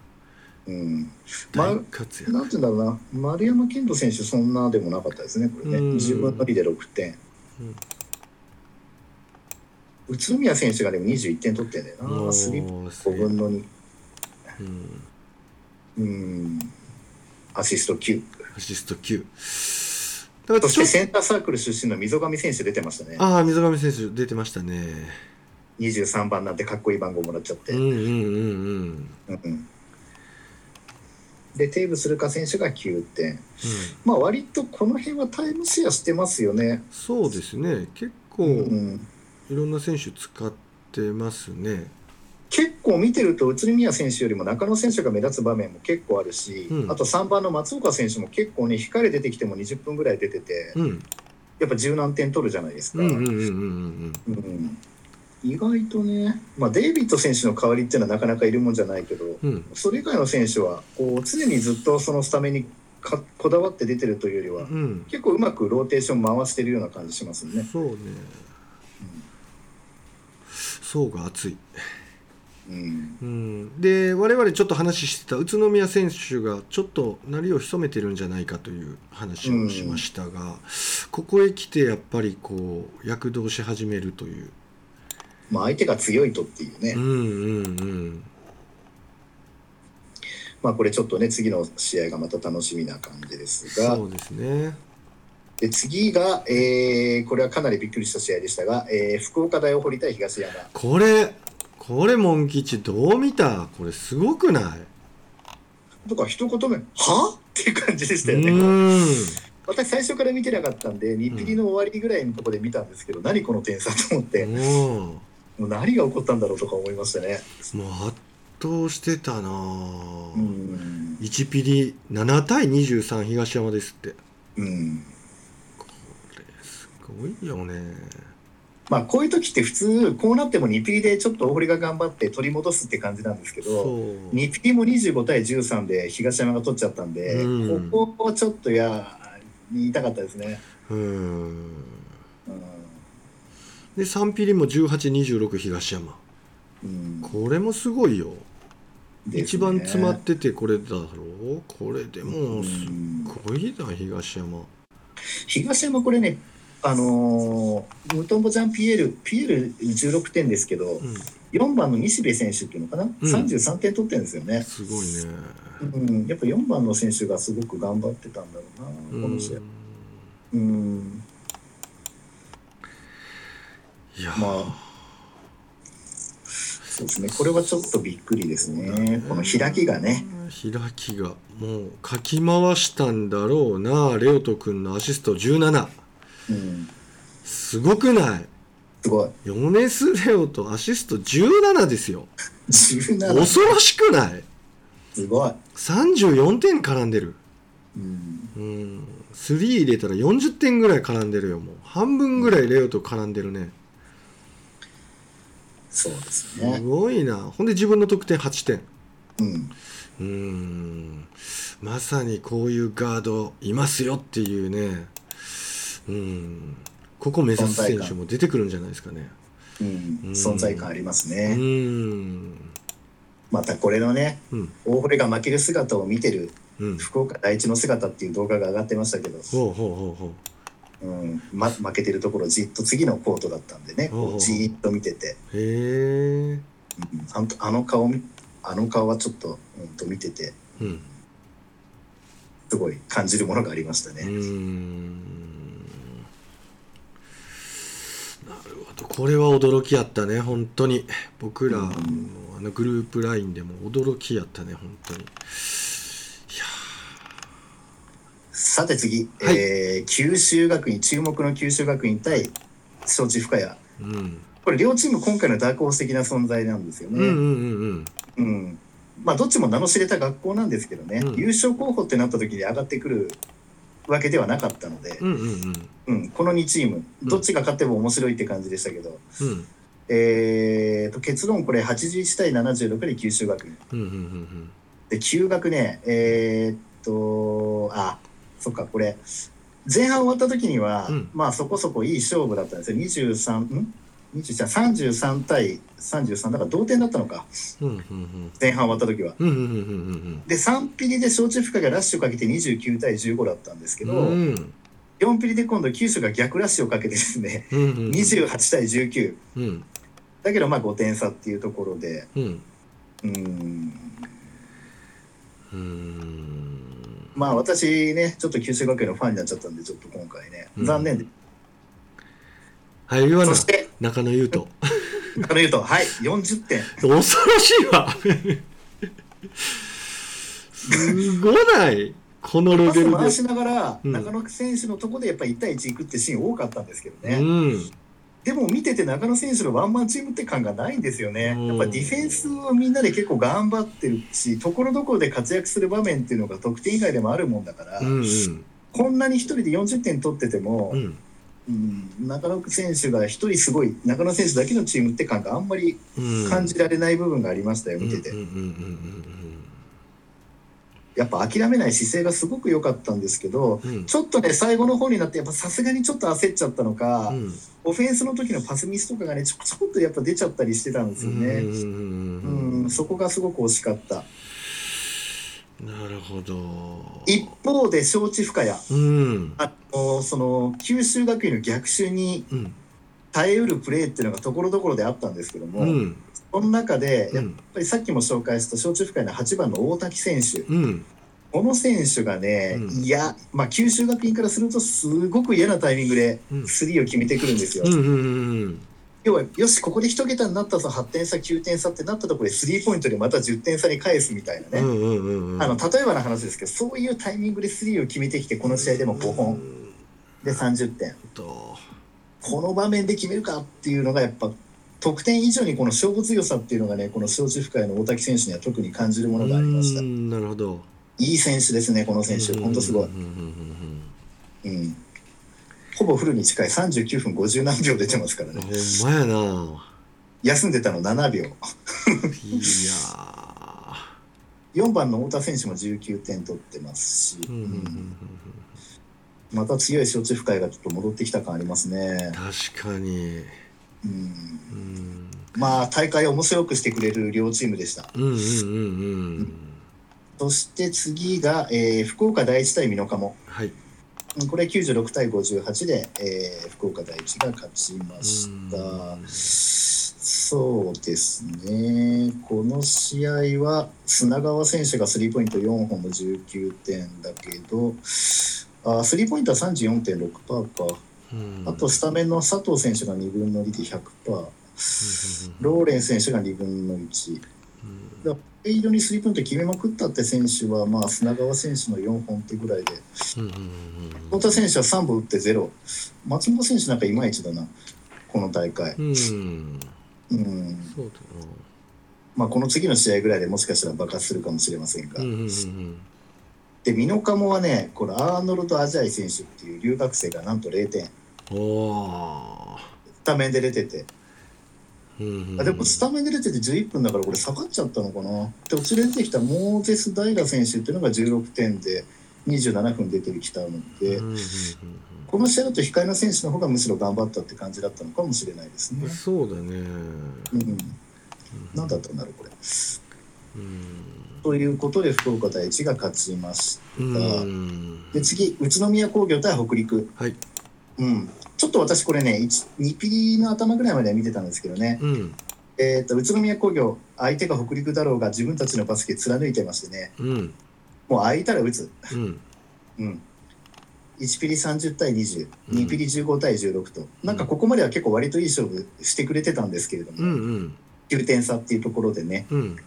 [SPEAKER 3] うん、ま
[SPEAKER 2] 大活躍。
[SPEAKER 3] なんて言うんだろうな。丸山健人選手そんなでもなかったですねこれね。
[SPEAKER 2] うん。
[SPEAKER 3] 10分の2で6点、宇都宮選手がでも21点取ってんだよ
[SPEAKER 2] お
[SPEAKER 3] なスリー
[SPEAKER 2] ーす
[SPEAKER 3] 5
[SPEAKER 2] げえ。
[SPEAKER 3] 分の2
[SPEAKER 2] うん。
[SPEAKER 3] うん。アシスト9
[SPEAKER 2] アシスト9だからちょっ
[SPEAKER 3] そしてセンターサークル出身の溝上選手出てましたね。
[SPEAKER 2] ああ溝上選手出てましたね
[SPEAKER 3] 23番なんてかっこいい番号もらっちゃって、
[SPEAKER 2] うんうんうんうん。
[SPEAKER 3] うん。うんでテーブスルカ選手が9点。まあ割とこの辺はタイムシェアしてますよね、
[SPEAKER 2] そうですね。結構
[SPEAKER 3] うん、
[SPEAKER 2] いろんな選手使ってますね。
[SPEAKER 3] 結構見てると宇都宮選手よりも中野選手が目立つ場面も結構あるし、
[SPEAKER 2] うん。
[SPEAKER 3] あと3番の松岡選手も結構ね光出てきても20分ぐらい出てて
[SPEAKER 2] うん。
[SPEAKER 3] やっぱ十何点取るじゃないですか、
[SPEAKER 2] うんうんうんうんうん。
[SPEAKER 3] うん意外とね、まあ、デイビッド選手の代わりっていうのはなかなかいるもんじゃないけど
[SPEAKER 2] うん。
[SPEAKER 3] それ以外の選手はこう常にずっとそのスタメンにかこだわって出てるというよりは
[SPEAKER 2] うん。
[SPEAKER 3] 結構うまくローテーション回してるような感じしますね。
[SPEAKER 2] そうね。層が厚い。
[SPEAKER 3] うん。
[SPEAKER 2] うん、で我々ちょっと話してた宇都宮選手がちょっと鳴りを潜めてるんじゃないかという話をしましたが、ここへ来てやっぱりこう躍動し始めるという、
[SPEAKER 3] まあ、相手が強いとっていうね、
[SPEAKER 2] うんうんうん。
[SPEAKER 3] まあ、これちょっとね次の試合がまた楽しみな感じですが。
[SPEAKER 2] そうですね。
[SPEAKER 3] で次が、えーこれはかなりびっくりした試合でしたが、えー福岡大を堀対東山。
[SPEAKER 2] これこれモン吉どう見た？これすごくない？
[SPEAKER 3] とか一言目「は?」っていう感じでしたよ
[SPEAKER 2] う
[SPEAKER 3] ね。
[SPEAKER 2] ん。
[SPEAKER 3] 私最初から見てなかったんで2ピリの終わりぐらいのところで見たんですけど、何この点差と思って、何が起こったんだろうとか思いましたね。
[SPEAKER 2] うもう圧倒してたなあ、
[SPEAKER 3] うん、
[SPEAKER 2] 1ピリ7対23東山ですって。
[SPEAKER 3] うん。
[SPEAKER 2] これすごいよね。
[SPEAKER 3] まあこういう時って普通こうなっても2ピリでちょっと大堀が頑張って取り戻すって感じなんですけど
[SPEAKER 2] そう。
[SPEAKER 3] 2ピリも25対13で東山が取っちゃったんで、
[SPEAKER 2] うん。
[SPEAKER 3] ここをちょっとや言いたかったですね。
[SPEAKER 2] うん
[SPEAKER 3] うん
[SPEAKER 2] で3ピリも1826東山。
[SPEAKER 3] うん。
[SPEAKER 2] これもすごいよ、
[SPEAKER 3] ね。
[SPEAKER 2] 一番詰まっててこれだろう？これでもす
[SPEAKER 3] うん。
[SPEAKER 2] ごいな東山。
[SPEAKER 3] 東山これねあのームトンボジャンピエールピエール16点ですけど
[SPEAKER 2] う
[SPEAKER 3] 4番の西部選手っていうのかな、33点取ってるんですよね。
[SPEAKER 2] ん、すごいね。
[SPEAKER 3] うん、やっぱ4番の選手がすごく頑張ってたんだろうなこの試合。うんまあ。そうですね。これはちょっとびっくりですね。この開きがね。
[SPEAKER 2] 開きが。もうかき回したんだろうなレオト君のアシスト17
[SPEAKER 3] うん。
[SPEAKER 2] すごくない？
[SPEAKER 3] すごい。
[SPEAKER 2] ヨネス・レオとアシスト17ですよ。
[SPEAKER 3] 17
[SPEAKER 2] 恐ろしくない？
[SPEAKER 3] すごい、
[SPEAKER 2] 34点絡んでる。
[SPEAKER 3] うん、
[SPEAKER 2] うん。3入れたら40点ぐらい絡んでるよもう。半分ぐらいレオと絡んでるね
[SPEAKER 3] そうです
[SPEAKER 2] す
[SPEAKER 3] ね
[SPEAKER 2] ごいな。ほんで自分の得点8点。
[SPEAKER 3] うん。
[SPEAKER 2] うーん。まさにこういうガードいますよっていうね。うん。ここ目指す選手も出てくるんじゃないですかね。
[SPEAKER 3] うん。
[SPEAKER 2] うん
[SPEAKER 3] 存在感あります
[SPEAKER 2] う
[SPEAKER 3] ね、
[SPEAKER 2] ん。
[SPEAKER 3] またこれのね
[SPEAKER 2] うん。
[SPEAKER 3] 大堀が負ける姿を見てる
[SPEAKER 2] うん。
[SPEAKER 3] 福岡第一の姿っていう動画が上がってましたけど、
[SPEAKER 2] ほうほうほうほ
[SPEAKER 3] うんま、負けてるところじっと次のコートだったんでね。じーっと見てて、
[SPEAKER 2] うへえ。
[SPEAKER 3] うんあのあの顔みあの顔はちょっと,、うん、と見てて。
[SPEAKER 2] うん。
[SPEAKER 3] すごい感じるものがありました
[SPEAKER 2] う
[SPEAKER 3] ね。
[SPEAKER 2] なるほど。これは驚きやったね。本当に。僕らのあのグループラインでも驚きやったね。本当に
[SPEAKER 3] さて次、
[SPEAKER 2] はい。
[SPEAKER 3] えー九州学院注目の九州学院対承知深谷
[SPEAKER 2] うん。
[SPEAKER 3] これ両チーム今回のダークホース的な存在なんですよね。まあどっちも名の知れた学校なんですけどね、
[SPEAKER 2] うん。
[SPEAKER 3] 優勝候補ってなった時に上がってくるわけではなかったので、うんこの2チーム
[SPEAKER 2] うん。
[SPEAKER 3] どっちが勝っても面白いって感じでしたけど、
[SPEAKER 2] うん。
[SPEAKER 3] えー、と結論これ81対76で九州学院。
[SPEAKER 2] うんうんうん
[SPEAKER 3] で休学ねえーっとあそっかこれ。前半終わった時には、
[SPEAKER 2] うん。
[SPEAKER 3] まあそこそこいい勝負だったんですよ。23ん？23 33対33だから同点だったのか。
[SPEAKER 2] うんうんうん。
[SPEAKER 3] 前半終わった時は。
[SPEAKER 2] うんうんうんうん
[SPEAKER 3] で3ピリで焼酎深がラッシュかけて29対15だったんですけど、
[SPEAKER 2] うん。うん
[SPEAKER 3] 4ピリで今度九州が逆ラッシュをかけてですね
[SPEAKER 2] うんうん
[SPEAKER 3] 28対19
[SPEAKER 2] うん。
[SPEAKER 3] だけどまあ5点差っていうところで。
[SPEAKER 2] うん。
[SPEAKER 3] うん。
[SPEAKER 2] うん
[SPEAKER 3] まあ私ねちょっと九州学園のファンになっちゃったんでちょっと今回ね
[SPEAKER 2] うん。
[SPEAKER 3] 残念で、
[SPEAKER 2] はい言わな
[SPEAKER 3] そして
[SPEAKER 2] 中野優斗。
[SPEAKER 3] 中野優斗はい40点。
[SPEAKER 2] 恐ろしいわ。すごない。このレ
[SPEAKER 3] パ
[SPEAKER 2] ベルで。
[SPEAKER 3] ス回しながら
[SPEAKER 2] うん。
[SPEAKER 3] 中野選手のとこでやっぱり1対1行くってシーン多かったんですけど
[SPEAKER 2] う
[SPEAKER 3] ね、
[SPEAKER 2] ん
[SPEAKER 3] でも見てて中野選手のワンマンチームって感がないんですよね、
[SPEAKER 2] うん。
[SPEAKER 3] やっぱディフェンスをみんなで結構頑張ってるしところどころで活躍する場面っていうのが得点以外でもあるもんだから、
[SPEAKER 2] うんうん。
[SPEAKER 3] こんなに1人で40点取ってても、
[SPEAKER 2] うん。
[SPEAKER 3] うん中野選手が1人すごい中野選手だけのチームって感があんまり
[SPEAKER 2] うん。
[SPEAKER 3] 感じられない部分がありましたよ見てて。
[SPEAKER 2] うんうんうん
[SPEAKER 3] やっぱ諦めない姿勢がすごく良かったんですけど
[SPEAKER 2] うん。うん
[SPEAKER 3] ちょっとね最後の方になってやっぱさすがにちょっと焦っちゃったのか、
[SPEAKER 2] うん。
[SPEAKER 3] オフェンスの時のパスミスとかがねちょこちょこっとやっぱ出ちゃったりしてたんですよね。
[SPEAKER 2] うん。
[SPEAKER 3] そこがすごく惜しかった。
[SPEAKER 2] なるほど。
[SPEAKER 3] 一方で承知深谷、
[SPEAKER 2] うん。
[SPEAKER 3] あのその九州学院の逆襲に
[SPEAKER 2] うん。
[SPEAKER 3] 耐えうるプレーっていうのがところどころであったんですけども、
[SPEAKER 2] うん
[SPEAKER 3] その中でやっ
[SPEAKER 2] うん
[SPEAKER 3] ぱりさっきも紹介した承知深谷の8番の大滝選手、
[SPEAKER 2] うん。
[SPEAKER 3] この選手がね、
[SPEAKER 2] うん。
[SPEAKER 3] いや、まあ、九州学院からするとすごく嫌なタイミングで
[SPEAKER 2] うん。
[SPEAKER 3] スリーを決めてくるんですよ。要はよしここで1桁になったぞ8点差9点差ってなったところでスリーポイントでまた10点差に返すみたいなね、例えばの話ですけどそういうタイミングでスリーを決めてきてこの試合でも5本。で30点。
[SPEAKER 2] と
[SPEAKER 3] この場面で決めるかっていうのがやっぱ得点以上にこの勝負強さっていうのがねこの招致深谷の大滝選手には特に感じるものがありました。
[SPEAKER 2] うんなるほど。
[SPEAKER 3] いい選手ですねこの選手。本当すごい。
[SPEAKER 2] うん、
[SPEAKER 3] ほぼフルに近い。39分50何秒出てますから
[SPEAKER 2] うん
[SPEAKER 3] ね。
[SPEAKER 2] ほんまやな。
[SPEAKER 3] 休んでたの7秒。
[SPEAKER 2] いや
[SPEAKER 3] 4番の太田選手も19点取ってますし、また強い招致深谷がちょっと戻ってきた感ありますね、
[SPEAKER 2] 確かに
[SPEAKER 3] うん、
[SPEAKER 2] うん
[SPEAKER 3] まあ大会を面白くしてくれる両チームでした。
[SPEAKER 2] うんうんうんうん。
[SPEAKER 3] そして次が、えー福岡第一対美濃加茂。
[SPEAKER 2] はい。
[SPEAKER 3] うんこれ96対58で、えー福岡第一が勝ちました。
[SPEAKER 2] うん
[SPEAKER 3] そうですね。この試合は砂川選手がスリーポイント4本も19点だけどあスリーポイントは34.6%か
[SPEAKER 2] うん
[SPEAKER 3] あとスタメンの佐藤選手が2分の2で100%ローレン選手が2分の1
[SPEAKER 2] うん。
[SPEAKER 3] フェイドにスリーポイント決めまくったって選手は、まあ、砂川選手の4本ってぐらいで、太田選手は3本打って0、松本選手なんかいまいちだな、この大会。
[SPEAKER 2] うん。
[SPEAKER 3] うん。
[SPEAKER 2] そうだ
[SPEAKER 3] まあ、この次の試合ぐらいでもしかしたら爆発するかもしれませんが、
[SPEAKER 2] なうんうんうん
[SPEAKER 3] で、美濃加茂はね、このアーノルド・アジャイ選手っていう留学生がなんと0点、
[SPEAKER 2] うんお
[SPEAKER 3] スタメンで出てて、あでもスタメンで出てて11分だからこれ下がっちゃったのかな？で、途中で出てきたモーゼス・ダイラ選手っていうのが16点で27分出てきたので、この試合だと控えの選手の方がむしろ頑張ったって感じだったのかもしれないですね。
[SPEAKER 2] うん。そうだね。
[SPEAKER 3] うん、なん。だったんだろうこれ。
[SPEAKER 2] うん
[SPEAKER 3] ということで福岡第一が勝ちまし
[SPEAKER 2] うん。
[SPEAKER 3] で次宇都宮工業対北陸、
[SPEAKER 2] はい。
[SPEAKER 3] うん、ちょっと私これね2ピリの頭ぐらいまでは見てたんですけどね、
[SPEAKER 2] うん。
[SPEAKER 3] えー、と宇都宮工業相手が北陸だろうが自分たちのバスケ貫いてましてね。
[SPEAKER 2] うん。
[SPEAKER 3] もう空いたら打つ、
[SPEAKER 2] うん。
[SPEAKER 3] うん、1ピリ30対20、
[SPEAKER 2] うん。
[SPEAKER 3] 2ピリ15対16と。なんかここまでは結構割といい勝負してくれてたんですけれども、
[SPEAKER 2] うんうん。
[SPEAKER 3] 9点差っていうところでね。
[SPEAKER 2] うん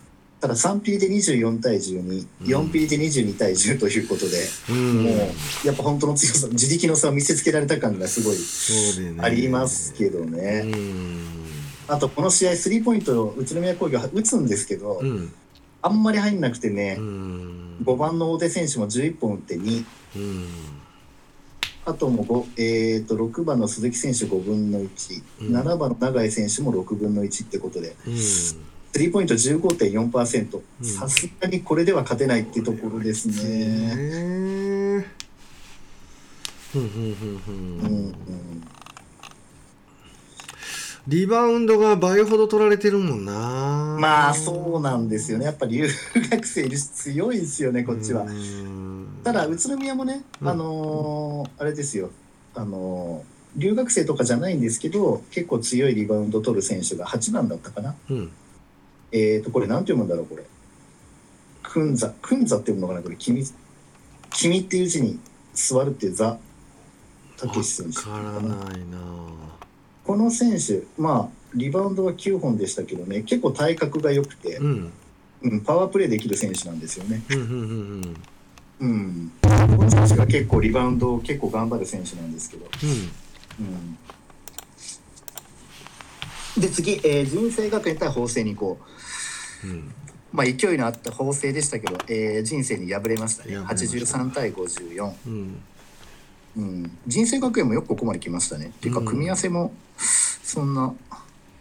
[SPEAKER 3] ただ3ピリで24対12、4ピリで22対10ということで、
[SPEAKER 2] うん。
[SPEAKER 3] もうやっぱ本当の強さ、自力の差を見せつけられた感がすごいありますけど
[SPEAKER 2] う
[SPEAKER 3] ね。
[SPEAKER 2] ん。
[SPEAKER 3] あとこの試合、スリーポイントを宇都宮工業は打つんですけど
[SPEAKER 2] う、ん。
[SPEAKER 3] あんまり入んなくて
[SPEAKER 2] う
[SPEAKER 3] ね、
[SPEAKER 2] ん。
[SPEAKER 3] 5番の大手選手も11本打って2、
[SPEAKER 2] うん。
[SPEAKER 3] あとも5、えー、と6番の鈴木選手5分の1、
[SPEAKER 2] うん。
[SPEAKER 3] 7番の永井選手も6分の1ってことで、
[SPEAKER 2] うん
[SPEAKER 3] スリーポイント15.4%、
[SPEAKER 2] うん。
[SPEAKER 3] さすがにこれでは勝てないってところですね。
[SPEAKER 2] リバウンドが倍ほど取られてるもんな。
[SPEAKER 3] まあそうなんですよね。やっぱ留学生いるし強いですよね、こっちは。
[SPEAKER 2] うん。
[SPEAKER 3] ただ宇都宮もね、
[SPEAKER 2] うん。
[SPEAKER 3] あのーあれですよ、あのー留学生とかじゃないんですけど結構強いリバウンド取る選手が8番だったかな。
[SPEAKER 2] うん
[SPEAKER 3] えっ、とこれなんて読むんだろうこれ。クンザクンザって読むのかなこれ。君君っていう字に座るっていうザたけし選手
[SPEAKER 2] わからないな。
[SPEAKER 3] この選手まあリバウンドは9本でしたけどね結構体格が良くて
[SPEAKER 2] う、ん。
[SPEAKER 3] うん、パワープレーできる選手なんですよね。
[SPEAKER 2] うんうんうん
[SPEAKER 3] うん、この選手が結構リバウンドを結構頑張る選手なんですけど。うん、で次、えー、人生学園対法政に行こう。
[SPEAKER 2] うん。うん
[SPEAKER 3] まあ、勢いのあった法政でしたけど、えー、人生に敗れましたね。
[SPEAKER 2] 敗れました
[SPEAKER 3] 83対54、
[SPEAKER 2] うん。
[SPEAKER 3] うん、人生学園もよくここまで来ましたね。っていうか
[SPEAKER 2] うん。
[SPEAKER 3] 組み合わせもそんなっ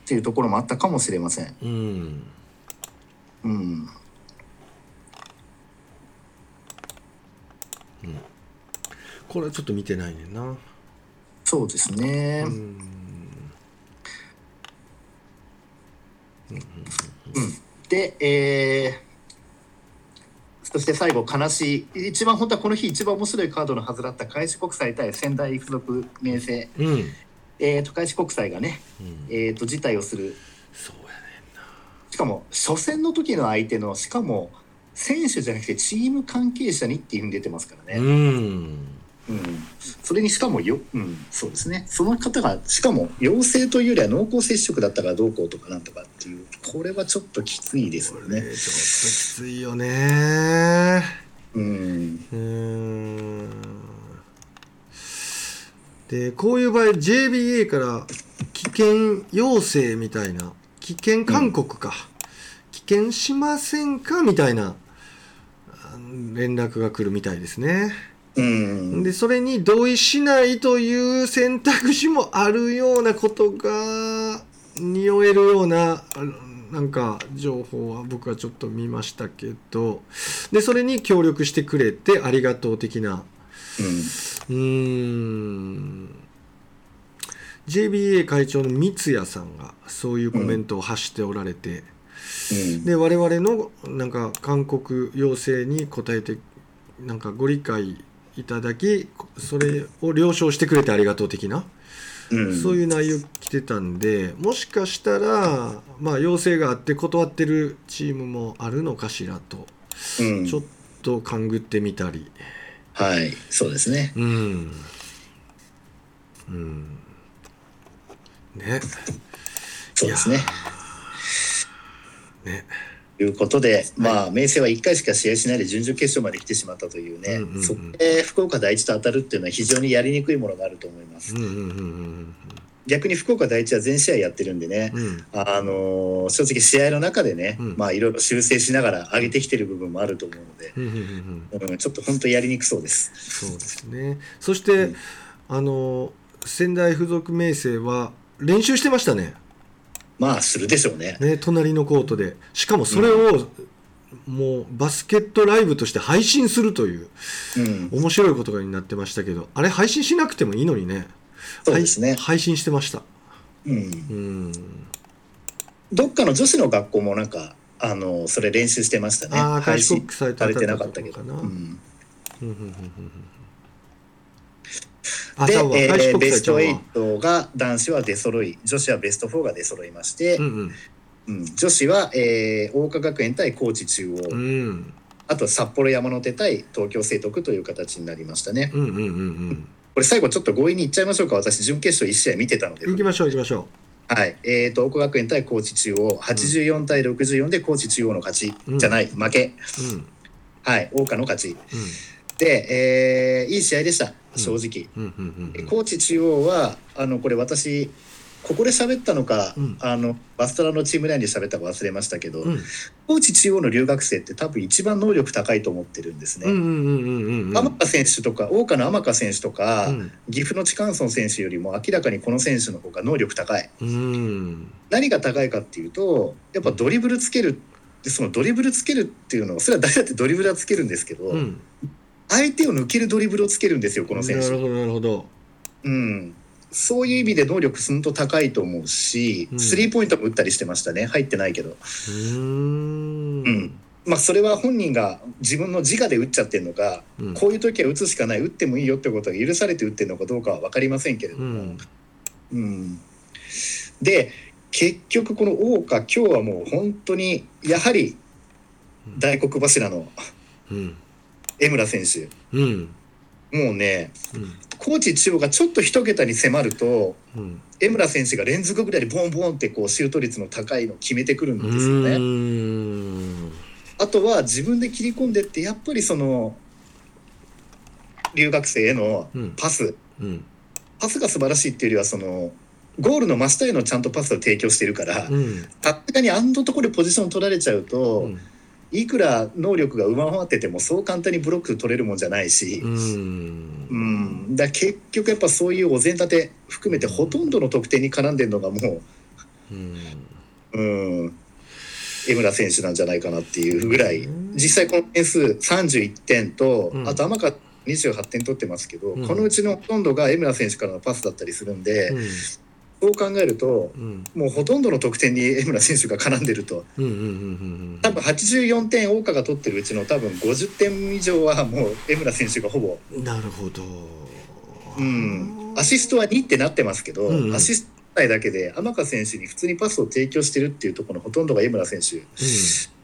[SPEAKER 3] ていうところもあったかもしれません、
[SPEAKER 2] うん。
[SPEAKER 3] うん、
[SPEAKER 2] これはちょっと見てないねんな。
[SPEAKER 3] そうですね、
[SPEAKER 2] うん
[SPEAKER 3] で、えーそして最後悲しい。一番本当はこの日一番面白いカードのはずだった開志国際対仙台附属明星、
[SPEAKER 2] うん。
[SPEAKER 3] えー、と開志国際がね、
[SPEAKER 2] うん。
[SPEAKER 3] えー、と辞退をする。
[SPEAKER 2] そうやね
[SPEAKER 3] しかも初戦の時の相手のしかも選手じゃなくてチーム関係者にっていうふうに出てますからね、
[SPEAKER 2] うん
[SPEAKER 3] うん。それにしかもよ、うん、そうですね。その方がしかも陽性というよりは濃厚接触だったからどうこうとかなんとかっていうこれはちょっときついですよね。
[SPEAKER 2] ちょっときついよね。
[SPEAKER 3] うん。
[SPEAKER 2] うでこういう場合 JBA から危険要請みたいな危険勧告か、危険しませんかみたいなあ連絡が来るみたいですね。
[SPEAKER 3] うん
[SPEAKER 2] でそれに同意しないという選択肢もあるようなことが匂えるようななんか情報は僕はちょっと見ましたけど。でそれに協力してくれてありがとう的な。
[SPEAKER 3] うん。
[SPEAKER 2] JBA 会長の三谷さんがそういうコメントを発しておられて、
[SPEAKER 3] うん。
[SPEAKER 2] で我々のなんか勧告要請に応えてなんかご理解いただきそれを了承してくれてありがとう的な、
[SPEAKER 3] うん。
[SPEAKER 2] そういう内容来てたんでもしかしたらまあ要請があって断ってるチームもあるのかしらと、
[SPEAKER 3] うん。
[SPEAKER 2] ちょっと勘ぐってみたり。
[SPEAKER 3] はい。そうですね。
[SPEAKER 2] うん。うん。ね。
[SPEAKER 3] そうですね。
[SPEAKER 2] ね。
[SPEAKER 3] ということで、まあ明星は1回しか試合しないで準々決勝まで来てしまったというね、
[SPEAKER 2] うんうんうん。
[SPEAKER 3] そこで福岡第一と当たるっていうのは非常にやりにくいものがあると思います、
[SPEAKER 2] うんうんうん
[SPEAKER 3] 逆に福岡第一は全試合やってるんでね、
[SPEAKER 2] うん。うん
[SPEAKER 3] あのー正直試合の中でね、
[SPEAKER 2] うん。
[SPEAKER 3] まあいろいろ修正しながら上げてきてる部分もあると思うので、
[SPEAKER 2] うんうんうんうん。
[SPEAKER 3] うん、ちょっと本当やりにくそうです。
[SPEAKER 2] そうですね。そして、
[SPEAKER 3] うん。
[SPEAKER 2] あの仙台附属明星は練習してましたね
[SPEAKER 3] まあするでしょうね。
[SPEAKER 2] ね隣のコートで。しかもそれを、もうバスケットライブとして配信するという
[SPEAKER 3] うん、
[SPEAKER 2] 面白いことになってましたけどあれ配信しなくてもいいのにね。
[SPEAKER 3] そうですね。
[SPEAKER 2] はい。配信してました。
[SPEAKER 3] うん、
[SPEAKER 2] うん。
[SPEAKER 3] どっかの女子の学校もなんかあのそれ練習してましたね。
[SPEAKER 2] ああ開
[SPEAKER 3] 配信
[SPEAKER 2] 志国際
[SPEAKER 3] されてな
[SPEAKER 2] と
[SPEAKER 3] かったけど。
[SPEAKER 2] かな、
[SPEAKER 3] う
[SPEAKER 2] うん。うん
[SPEAKER 3] ん
[SPEAKER 2] うんうんうん。あ
[SPEAKER 3] でえーベスト
[SPEAKER 2] 国際ちゃうわ
[SPEAKER 3] 8が男子は出揃い女子はベスト4が出揃いまして、
[SPEAKER 2] うんうん。
[SPEAKER 3] うん女子は、えー、桜花学園対高知中央、
[SPEAKER 2] うん。
[SPEAKER 3] あと札幌山手対東京聖徳という形になりましたね。
[SPEAKER 2] うんうんうんうん。
[SPEAKER 3] これ最後ちょっと強引にいっちゃいましょうか。私準決勝1試合見てたので。
[SPEAKER 2] 行きましょう行きましょ
[SPEAKER 3] はい、えー、と桜花学園対高知中央。84対64で高知中央の勝ち、
[SPEAKER 2] うん。
[SPEAKER 3] じゃない。負け。
[SPEAKER 2] ううん。
[SPEAKER 3] はい。桜花の勝ち。
[SPEAKER 2] うん。
[SPEAKER 3] で、えーいい試合でした。正直、高知中央はあのこれ私ここで喋ったのか、
[SPEAKER 2] うん。
[SPEAKER 3] あのバストラのチームラインで喋ったか忘れましたけど、
[SPEAKER 2] うん。
[SPEAKER 3] 高知中央の留学生って多分一番能力高いと思ってるんですね。天香選手とか桜花の天香選手とか、
[SPEAKER 2] うん。
[SPEAKER 3] 岐阜のチカンソン選手よりも明らかにこの選手の方が能力高い。
[SPEAKER 2] うん。
[SPEAKER 3] 何が高いかっていうとやっぱドリブルつけるでそのドリブルつけるっていうのはそれは誰だってドリブルはつけるんですけど、
[SPEAKER 2] うん
[SPEAKER 3] 相手を抜けるドリブルをつけるんですよこの選手。
[SPEAKER 2] なるほどなるほど。
[SPEAKER 3] うん、そういう意味で能力すんと高いと思うし、
[SPEAKER 2] うん。
[SPEAKER 3] スリーポイントも打ったりしてましたね。入ってないけど、
[SPEAKER 2] うーん。
[SPEAKER 3] うん。まあ、それは本人が自分の自我で打っちゃってるのか、
[SPEAKER 2] うん。
[SPEAKER 3] こういう時は打つしかない打ってもいいよってことが許されて打ってるのかどうかは分かりませんけれども、
[SPEAKER 2] うん。
[SPEAKER 3] うん。で結局この桜花今日はもう本当にやはり大黒柱の
[SPEAKER 2] うん
[SPEAKER 3] 江村選手。
[SPEAKER 2] うん。
[SPEAKER 3] もうね
[SPEAKER 2] うん。
[SPEAKER 3] 高知中央がちょっと一桁に迫ると
[SPEAKER 2] うん。
[SPEAKER 3] 江村選手が連続ぐらいでボンボンってこうシュート率の高いのを決めてくるん
[SPEAKER 2] う
[SPEAKER 3] ですよね。あとは自分で切り込んでってやっぱりその留学生への
[SPEAKER 2] うん。
[SPEAKER 3] パス、
[SPEAKER 2] うん。
[SPEAKER 3] パスが素晴らしいっていうよりはそのゴールの真下へのちゃんとパスを提供してるから、
[SPEAKER 2] うん。
[SPEAKER 3] たったにあんなところでポジション取られちゃうと、
[SPEAKER 2] うん
[SPEAKER 3] いくら能力が上回っててもそう簡単にブロック取れるもんじゃないし、
[SPEAKER 2] うん。
[SPEAKER 3] うん、だ結局やっぱそういうお膳立て含めてほとんどの得点に絡んでるのがも
[SPEAKER 2] うん。
[SPEAKER 3] う、うん、江村選手なんじゃないかなっていうぐらい。実際この点数31点と、
[SPEAKER 2] うん。
[SPEAKER 3] あと天香28点取ってますけど、
[SPEAKER 2] うん。
[SPEAKER 3] このうちのほとんどが江村選手からのパスだったりするんで、
[SPEAKER 2] うん
[SPEAKER 3] そう考えると
[SPEAKER 2] うん。
[SPEAKER 3] もうほとんどの得点に 江村選手が絡んでると。
[SPEAKER 2] うんうんうん
[SPEAKER 3] 多分84点大川が取ってるうちの多分50点以上はもう江村選手がほぼ、
[SPEAKER 2] うんなるほど。
[SPEAKER 3] うん、アシストは2ってなってますけど、
[SPEAKER 2] うんうん。
[SPEAKER 3] アシスト内だけで天香選手に普通にパスを提供してるっていうところのほとんどが江村選手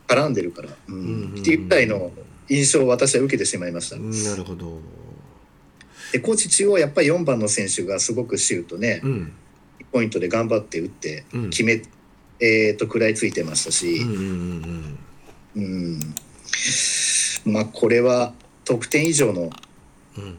[SPEAKER 3] 絡んでるから、うん。
[SPEAKER 2] うん
[SPEAKER 3] っていうぐらいの印象を私は受けてしまいました。
[SPEAKER 2] うんなるほど。
[SPEAKER 3] で高知中央はやっぱり4番の選手がすごくシュートね、
[SPEAKER 2] うん
[SPEAKER 3] ポイントで頑張って打って
[SPEAKER 2] うん。
[SPEAKER 3] 決め、えー、と食らいついてました
[SPEAKER 2] うん
[SPEAKER 3] し、
[SPEAKER 2] うん
[SPEAKER 3] うん。まあこれは得点以上の
[SPEAKER 2] うん。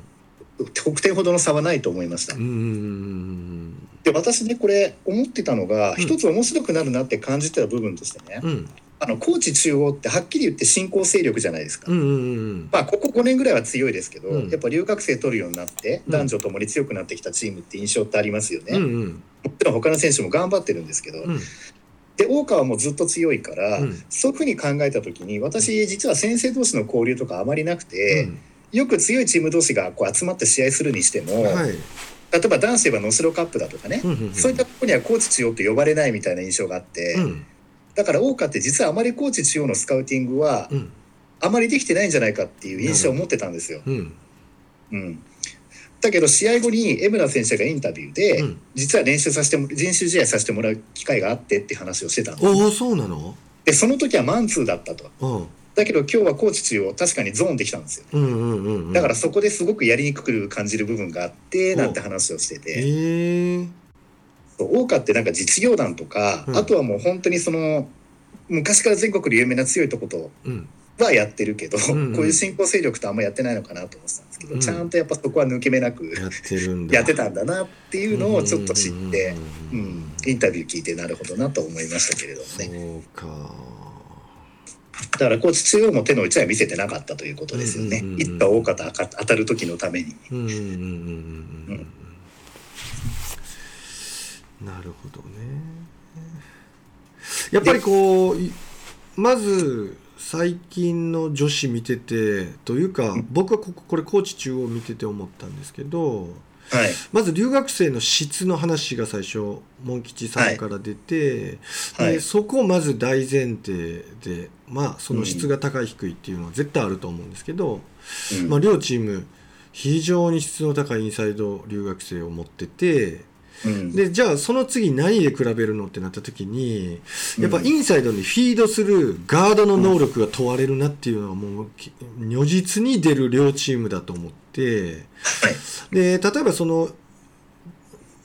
[SPEAKER 3] 得点ほどの差はないと思いました。
[SPEAKER 2] うんうんうん
[SPEAKER 3] で私ねこれ思ってたのが
[SPEAKER 2] うん
[SPEAKER 3] 一つ面白くなるなって感じてた部分としてね、
[SPEAKER 2] うん
[SPEAKER 3] あの高知中央ってはっきり言って新興勢力じゃないですか、
[SPEAKER 2] うんうんうん
[SPEAKER 3] まあここ5年ぐらいは強いですけど、
[SPEAKER 2] うん。
[SPEAKER 3] やっぱ留学生取るようになって
[SPEAKER 2] うん。
[SPEAKER 3] 男女ともに強くなってきたチームって印象ってありますよね、
[SPEAKER 2] うんう
[SPEAKER 3] も
[SPEAKER 2] ん
[SPEAKER 3] ちろん他の選手も頑張ってるんですけど、
[SPEAKER 2] うん。
[SPEAKER 3] で大川もずっと強いから、
[SPEAKER 2] うん。
[SPEAKER 3] そういうふうに考えた時に私実は先生同士の交流とかあまりなくて、よく強いチーム同士がこう集まって試合するにしても、
[SPEAKER 2] はい。
[SPEAKER 3] 例えば男子で言えば能代カップだとかね、
[SPEAKER 2] うんうんうん。
[SPEAKER 3] そういったところにはコーチ中央って呼ばれないみたいな印象があって、
[SPEAKER 2] うん
[SPEAKER 3] だから大川って実はあまりコーチ中央のスカウティングは
[SPEAKER 2] うん。
[SPEAKER 3] あまりできてないんじゃないかっていう印象を持ってたんですよ。
[SPEAKER 2] うん。
[SPEAKER 3] うん、だけど試合後に江村先生がインタビューで、
[SPEAKER 2] うん。
[SPEAKER 3] 実は練習させても練習試合させてもらう機会があってって話をしてたんです
[SPEAKER 2] おおそうなの？
[SPEAKER 3] でその時はマンツーだったと。
[SPEAKER 2] うん。
[SPEAKER 3] だけど今日はコーチ中央確かにゾーンできたんですよ。
[SPEAKER 2] うんうんうんうん。
[SPEAKER 3] だからそこですごくやりにくく感じる部分があってなんて話をして
[SPEAKER 2] え
[SPEAKER 3] て
[SPEAKER 2] ー
[SPEAKER 3] そう大川ってなんか実業団とか、
[SPEAKER 2] うん。
[SPEAKER 3] あとはもう本当にその昔から全国で有名な強いとこと
[SPEAKER 2] うん。
[SPEAKER 3] はやってるけど、
[SPEAKER 2] うんうん。
[SPEAKER 3] こういう新興勢力とあんまやってないのかなと思ってたんですけど、
[SPEAKER 2] うん。
[SPEAKER 3] ちゃんとやっぱそこは抜け目なく
[SPEAKER 2] やって
[SPEAKER 3] たんだなっていうのをちょっと知って、
[SPEAKER 2] う
[SPEAKER 3] うんん、インタビュー聞いてなるほどなと思いましたけれどもね。だからコーチ中央も手の内は見せてなかったということですよね、
[SPEAKER 2] うんうんうんうん。
[SPEAKER 3] いつか大方当たる時のために。
[SPEAKER 2] なるほどね。やっぱりこういまず最近の女子見ててというか僕はこここれ高知中央見てて思ったんですけど
[SPEAKER 3] はい。
[SPEAKER 2] まず留学生の質の話が最初モン吉さんから出て、
[SPEAKER 3] はい。
[SPEAKER 2] でそこをまず大前提でまあその質が高い低いっていうのは絶対あると思うんですけど、
[SPEAKER 3] うん。
[SPEAKER 2] まあ、両チーム非常に質の高いインサイド留学生を持ってて
[SPEAKER 3] うん。
[SPEAKER 2] でじゃあその次何で比べるのってなった時にやっぱインサイドにフィードするガードの能力が問われるなっていうのはもうき如実に出る両チームだと思って
[SPEAKER 3] はい。
[SPEAKER 2] で例えばその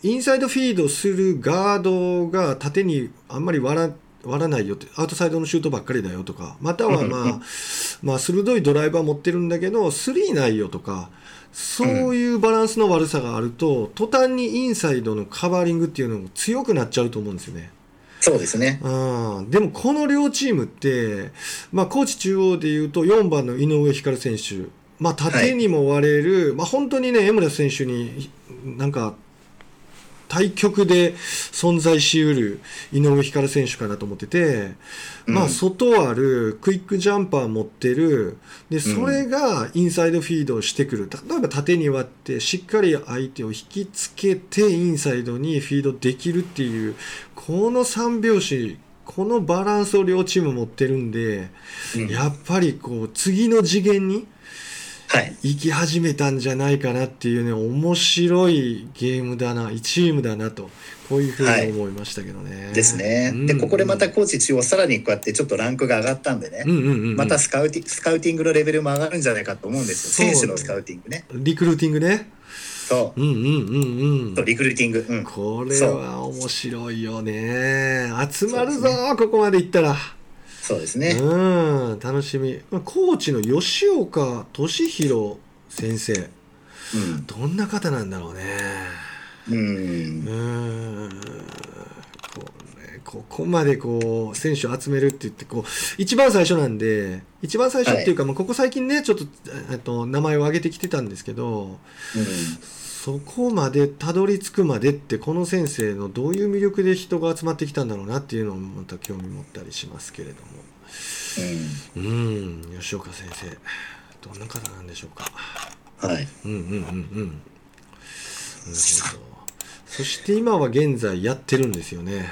[SPEAKER 2] インサイドフィードするガードが縦にあんまり割ら割らないよってアウトサイドのシュートばっかりだよとかまたはまあまあ鋭いドライバー持ってるんだけどスリーないよとかそういうバランスの悪さがあると途端にインサイドのカバーリングっていうのも強くなっちゃうと思うんですよね。
[SPEAKER 3] そうですね
[SPEAKER 2] うんでもこの両チームって、まあ、高知中央でいうと4番の井上光選手、まあ、縦にも割れる、まあ、本当にね江村選手になんか対局で存在しうる井上光選手かなと思ってて、まあ、
[SPEAKER 3] うん
[SPEAKER 2] 外あるクイックジャンパー持ってるでそれがインサイドフィードをしてくる。例えば縦に割ってしっかり相手を引きつけてインサイドにフィードできるっていうこの3拍子このバランスを両チーム持ってるんで、
[SPEAKER 3] うん。
[SPEAKER 2] やっぱりこう次の次元に
[SPEAKER 3] はい。
[SPEAKER 2] 行き始めたんじゃないかなっていうね面白いゲームだなチームだなとこういうふうに思いましたけどね。
[SPEAKER 3] ですね。
[SPEAKER 2] うん
[SPEAKER 3] で、ここでまた高知中央さらにこうやってちょっとランクが上がったんでね。
[SPEAKER 2] うんうんうんうん
[SPEAKER 3] またスカウティスカウティングのレベルも上がるんじゃないかと思うんですよ。
[SPEAKER 2] そう
[SPEAKER 3] 選手のスカウティングね。
[SPEAKER 2] リクルーティングね。
[SPEAKER 3] そ
[SPEAKER 2] うんうんうんう
[SPEAKER 3] う。
[SPEAKER 2] ん。
[SPEAKER 3] リクルーティング。うん。
[SPEAKER 2] これは面白いよね。集まるぞ、ここまで行ったら。
[SPEAKER 3] そうですね。
[SPEAKER 2] うん、楽しみ。まあコーチの吉岡俊弘先生。
[SPEAKER 3] うん。
[SPEAKER 2] どんな方なんだろうね。
[SPEAKER 3] う。
[SPEAKER 2] うんん。これここまでこう選手を集めるって言ってこう一番最初なんで一番最初っていうか、まあ、ここ最近ねちょっとえっと名前を挙げてきてたんですけどそこまでたどり着くまでってこの先生のどういう魅力で人が集まってきたんだろうなっていうのもまた興味持ったりしますけれども。うん。吉岡先生どんな方なんでしょうか？
[SPEAKER 3] うん。はい。
[SPEAKER 2] うんうんうんうん。なるほど。そして今は現在やってるんですよね。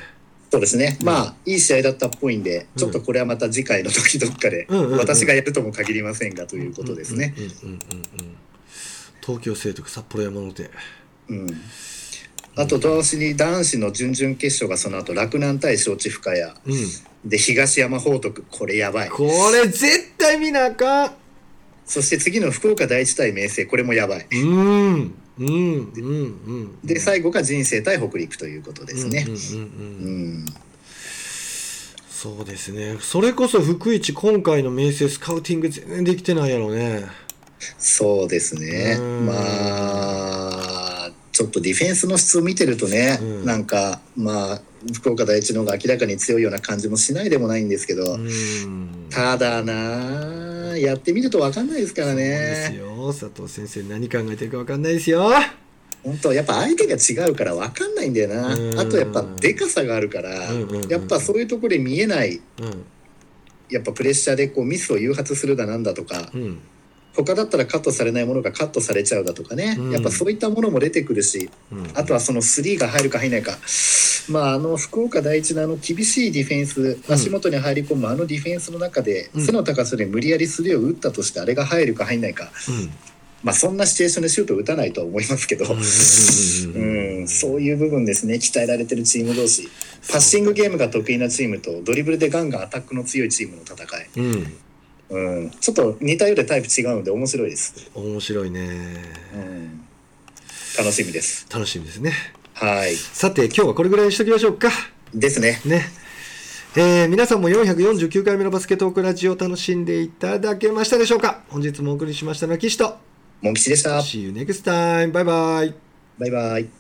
[SPEAKER 3] そうですね。まあ、いい試合だったっぽいんで、ちょっとこれはまた次回の時どっかで、私がやるとも限りませんがということですね。
[SPEAKER 2] うんうんうんうんうん東京聖徳札幌山の手。
[SPEAKER 3] うん。あと同時に男子の準々決勝がその後洛南対承知深谷
[SPEAKER 2] うん。
[SPEAKER 3] で東山報徳。これやばい。
[SPEAKER 2] これ絶対見なあかん。
[SPEAKER 3] そして次の福岡第一対明星。これもやばい。
[SPEAKER 2] うん。うん。うん。うん。
[SPEAKER 3] で最後が人生対北陸ということですね。
[SPEAKER 2] うん。うん。うん。
[SPEAKER 3] う
[SPEAKER 2] うん。
[SPEAKER 3] ん
[SPEAKER 2] そうですね。それこそ福一今回の明星スカウティング全然できてないやろうね
[SPEAKER 3] そうですね。
[SPEAKER 2] うん。
[SPEAKER 3] まあちょっとディフェンスの質を見てるとね、
[SPEAKER 2] うん。
[SPEAKER 3] なんかまあ福岡第一の方が明らかに強いような感じもしないでもないんですけど、
[SPEAKER 2] うん。
[SPEAKER 3] ただなやってみると分かんないですからね。
[SPEAKER 2] よ。佐藤先生何考えてるか分かんないですよ。
[SPEAKER 3] 本当やっぱ相手が違うから分かんないんだよな。
[SPEAKER 2] うん。
[SPEAKER 3] あとやっぱでかさがあるから
[SPEAKER 2] うんうんうん。
[SPEAKER 3] やっぱそういうところで見えない
[SPEAKER 2] うん。
[SPEAKER 3] やっぱプレッシャーでこうミスを誘発するだなんだとか
[SPEAKER 2] うん
[SPEAKER 3] 他だったらカットされないものがカットされちゃうだとかね、
[SPEAKER 2] うん。
[SPEAKER 3] やっぱそういったものも出てくるし
[SPEAKER 2] うん。
[SPEAKER 3] あとはそのスリーが入るか入らないか。まああの福岡第一のあの厳しいディフェンス足元に入り込むあのディフェンスの中で
[SPEAKER 2] うん。
[SPEAKER 3] 背の高さで無理やりスリーを打ったとしてあれが入るか入んないか。
[SPEAKER 2] うん。
[SPEAKER 3] まあそんなシチュエーションでシュートを打たないとは思いますけど。うん、そういう部分ですね。鍛えられてるチーム同士。パッシングゲームが得意なチームとドリブルでガンガンアタックの強いチームの戦い、
[SPEAKER 2] うん
[SPEAKER 3] うん、ちょっと似たようでタイプ違うので面白いです、
[SPEAKER 2] 面白いね。
[SPEAKER 3] うん、楽しみです。
[SPEAKER 2] 楽しみですね。
[SPEAKER 3] はい。
[SPEAKER 2] さて今日はこれぐらいにしときましょうか。
[SPEAKER 3] ですね。
[SPEAKER 2] ね。えー皆さんも449回目のバスケットークラジオを楽しんでいただけましたでしょうか？本日もお送りしましたのは岸と。
[SPEAKER 3] モン吉でした。
[SPEAKER 2] See you next time バイバイ。
[SPEAKER 3] バイバイ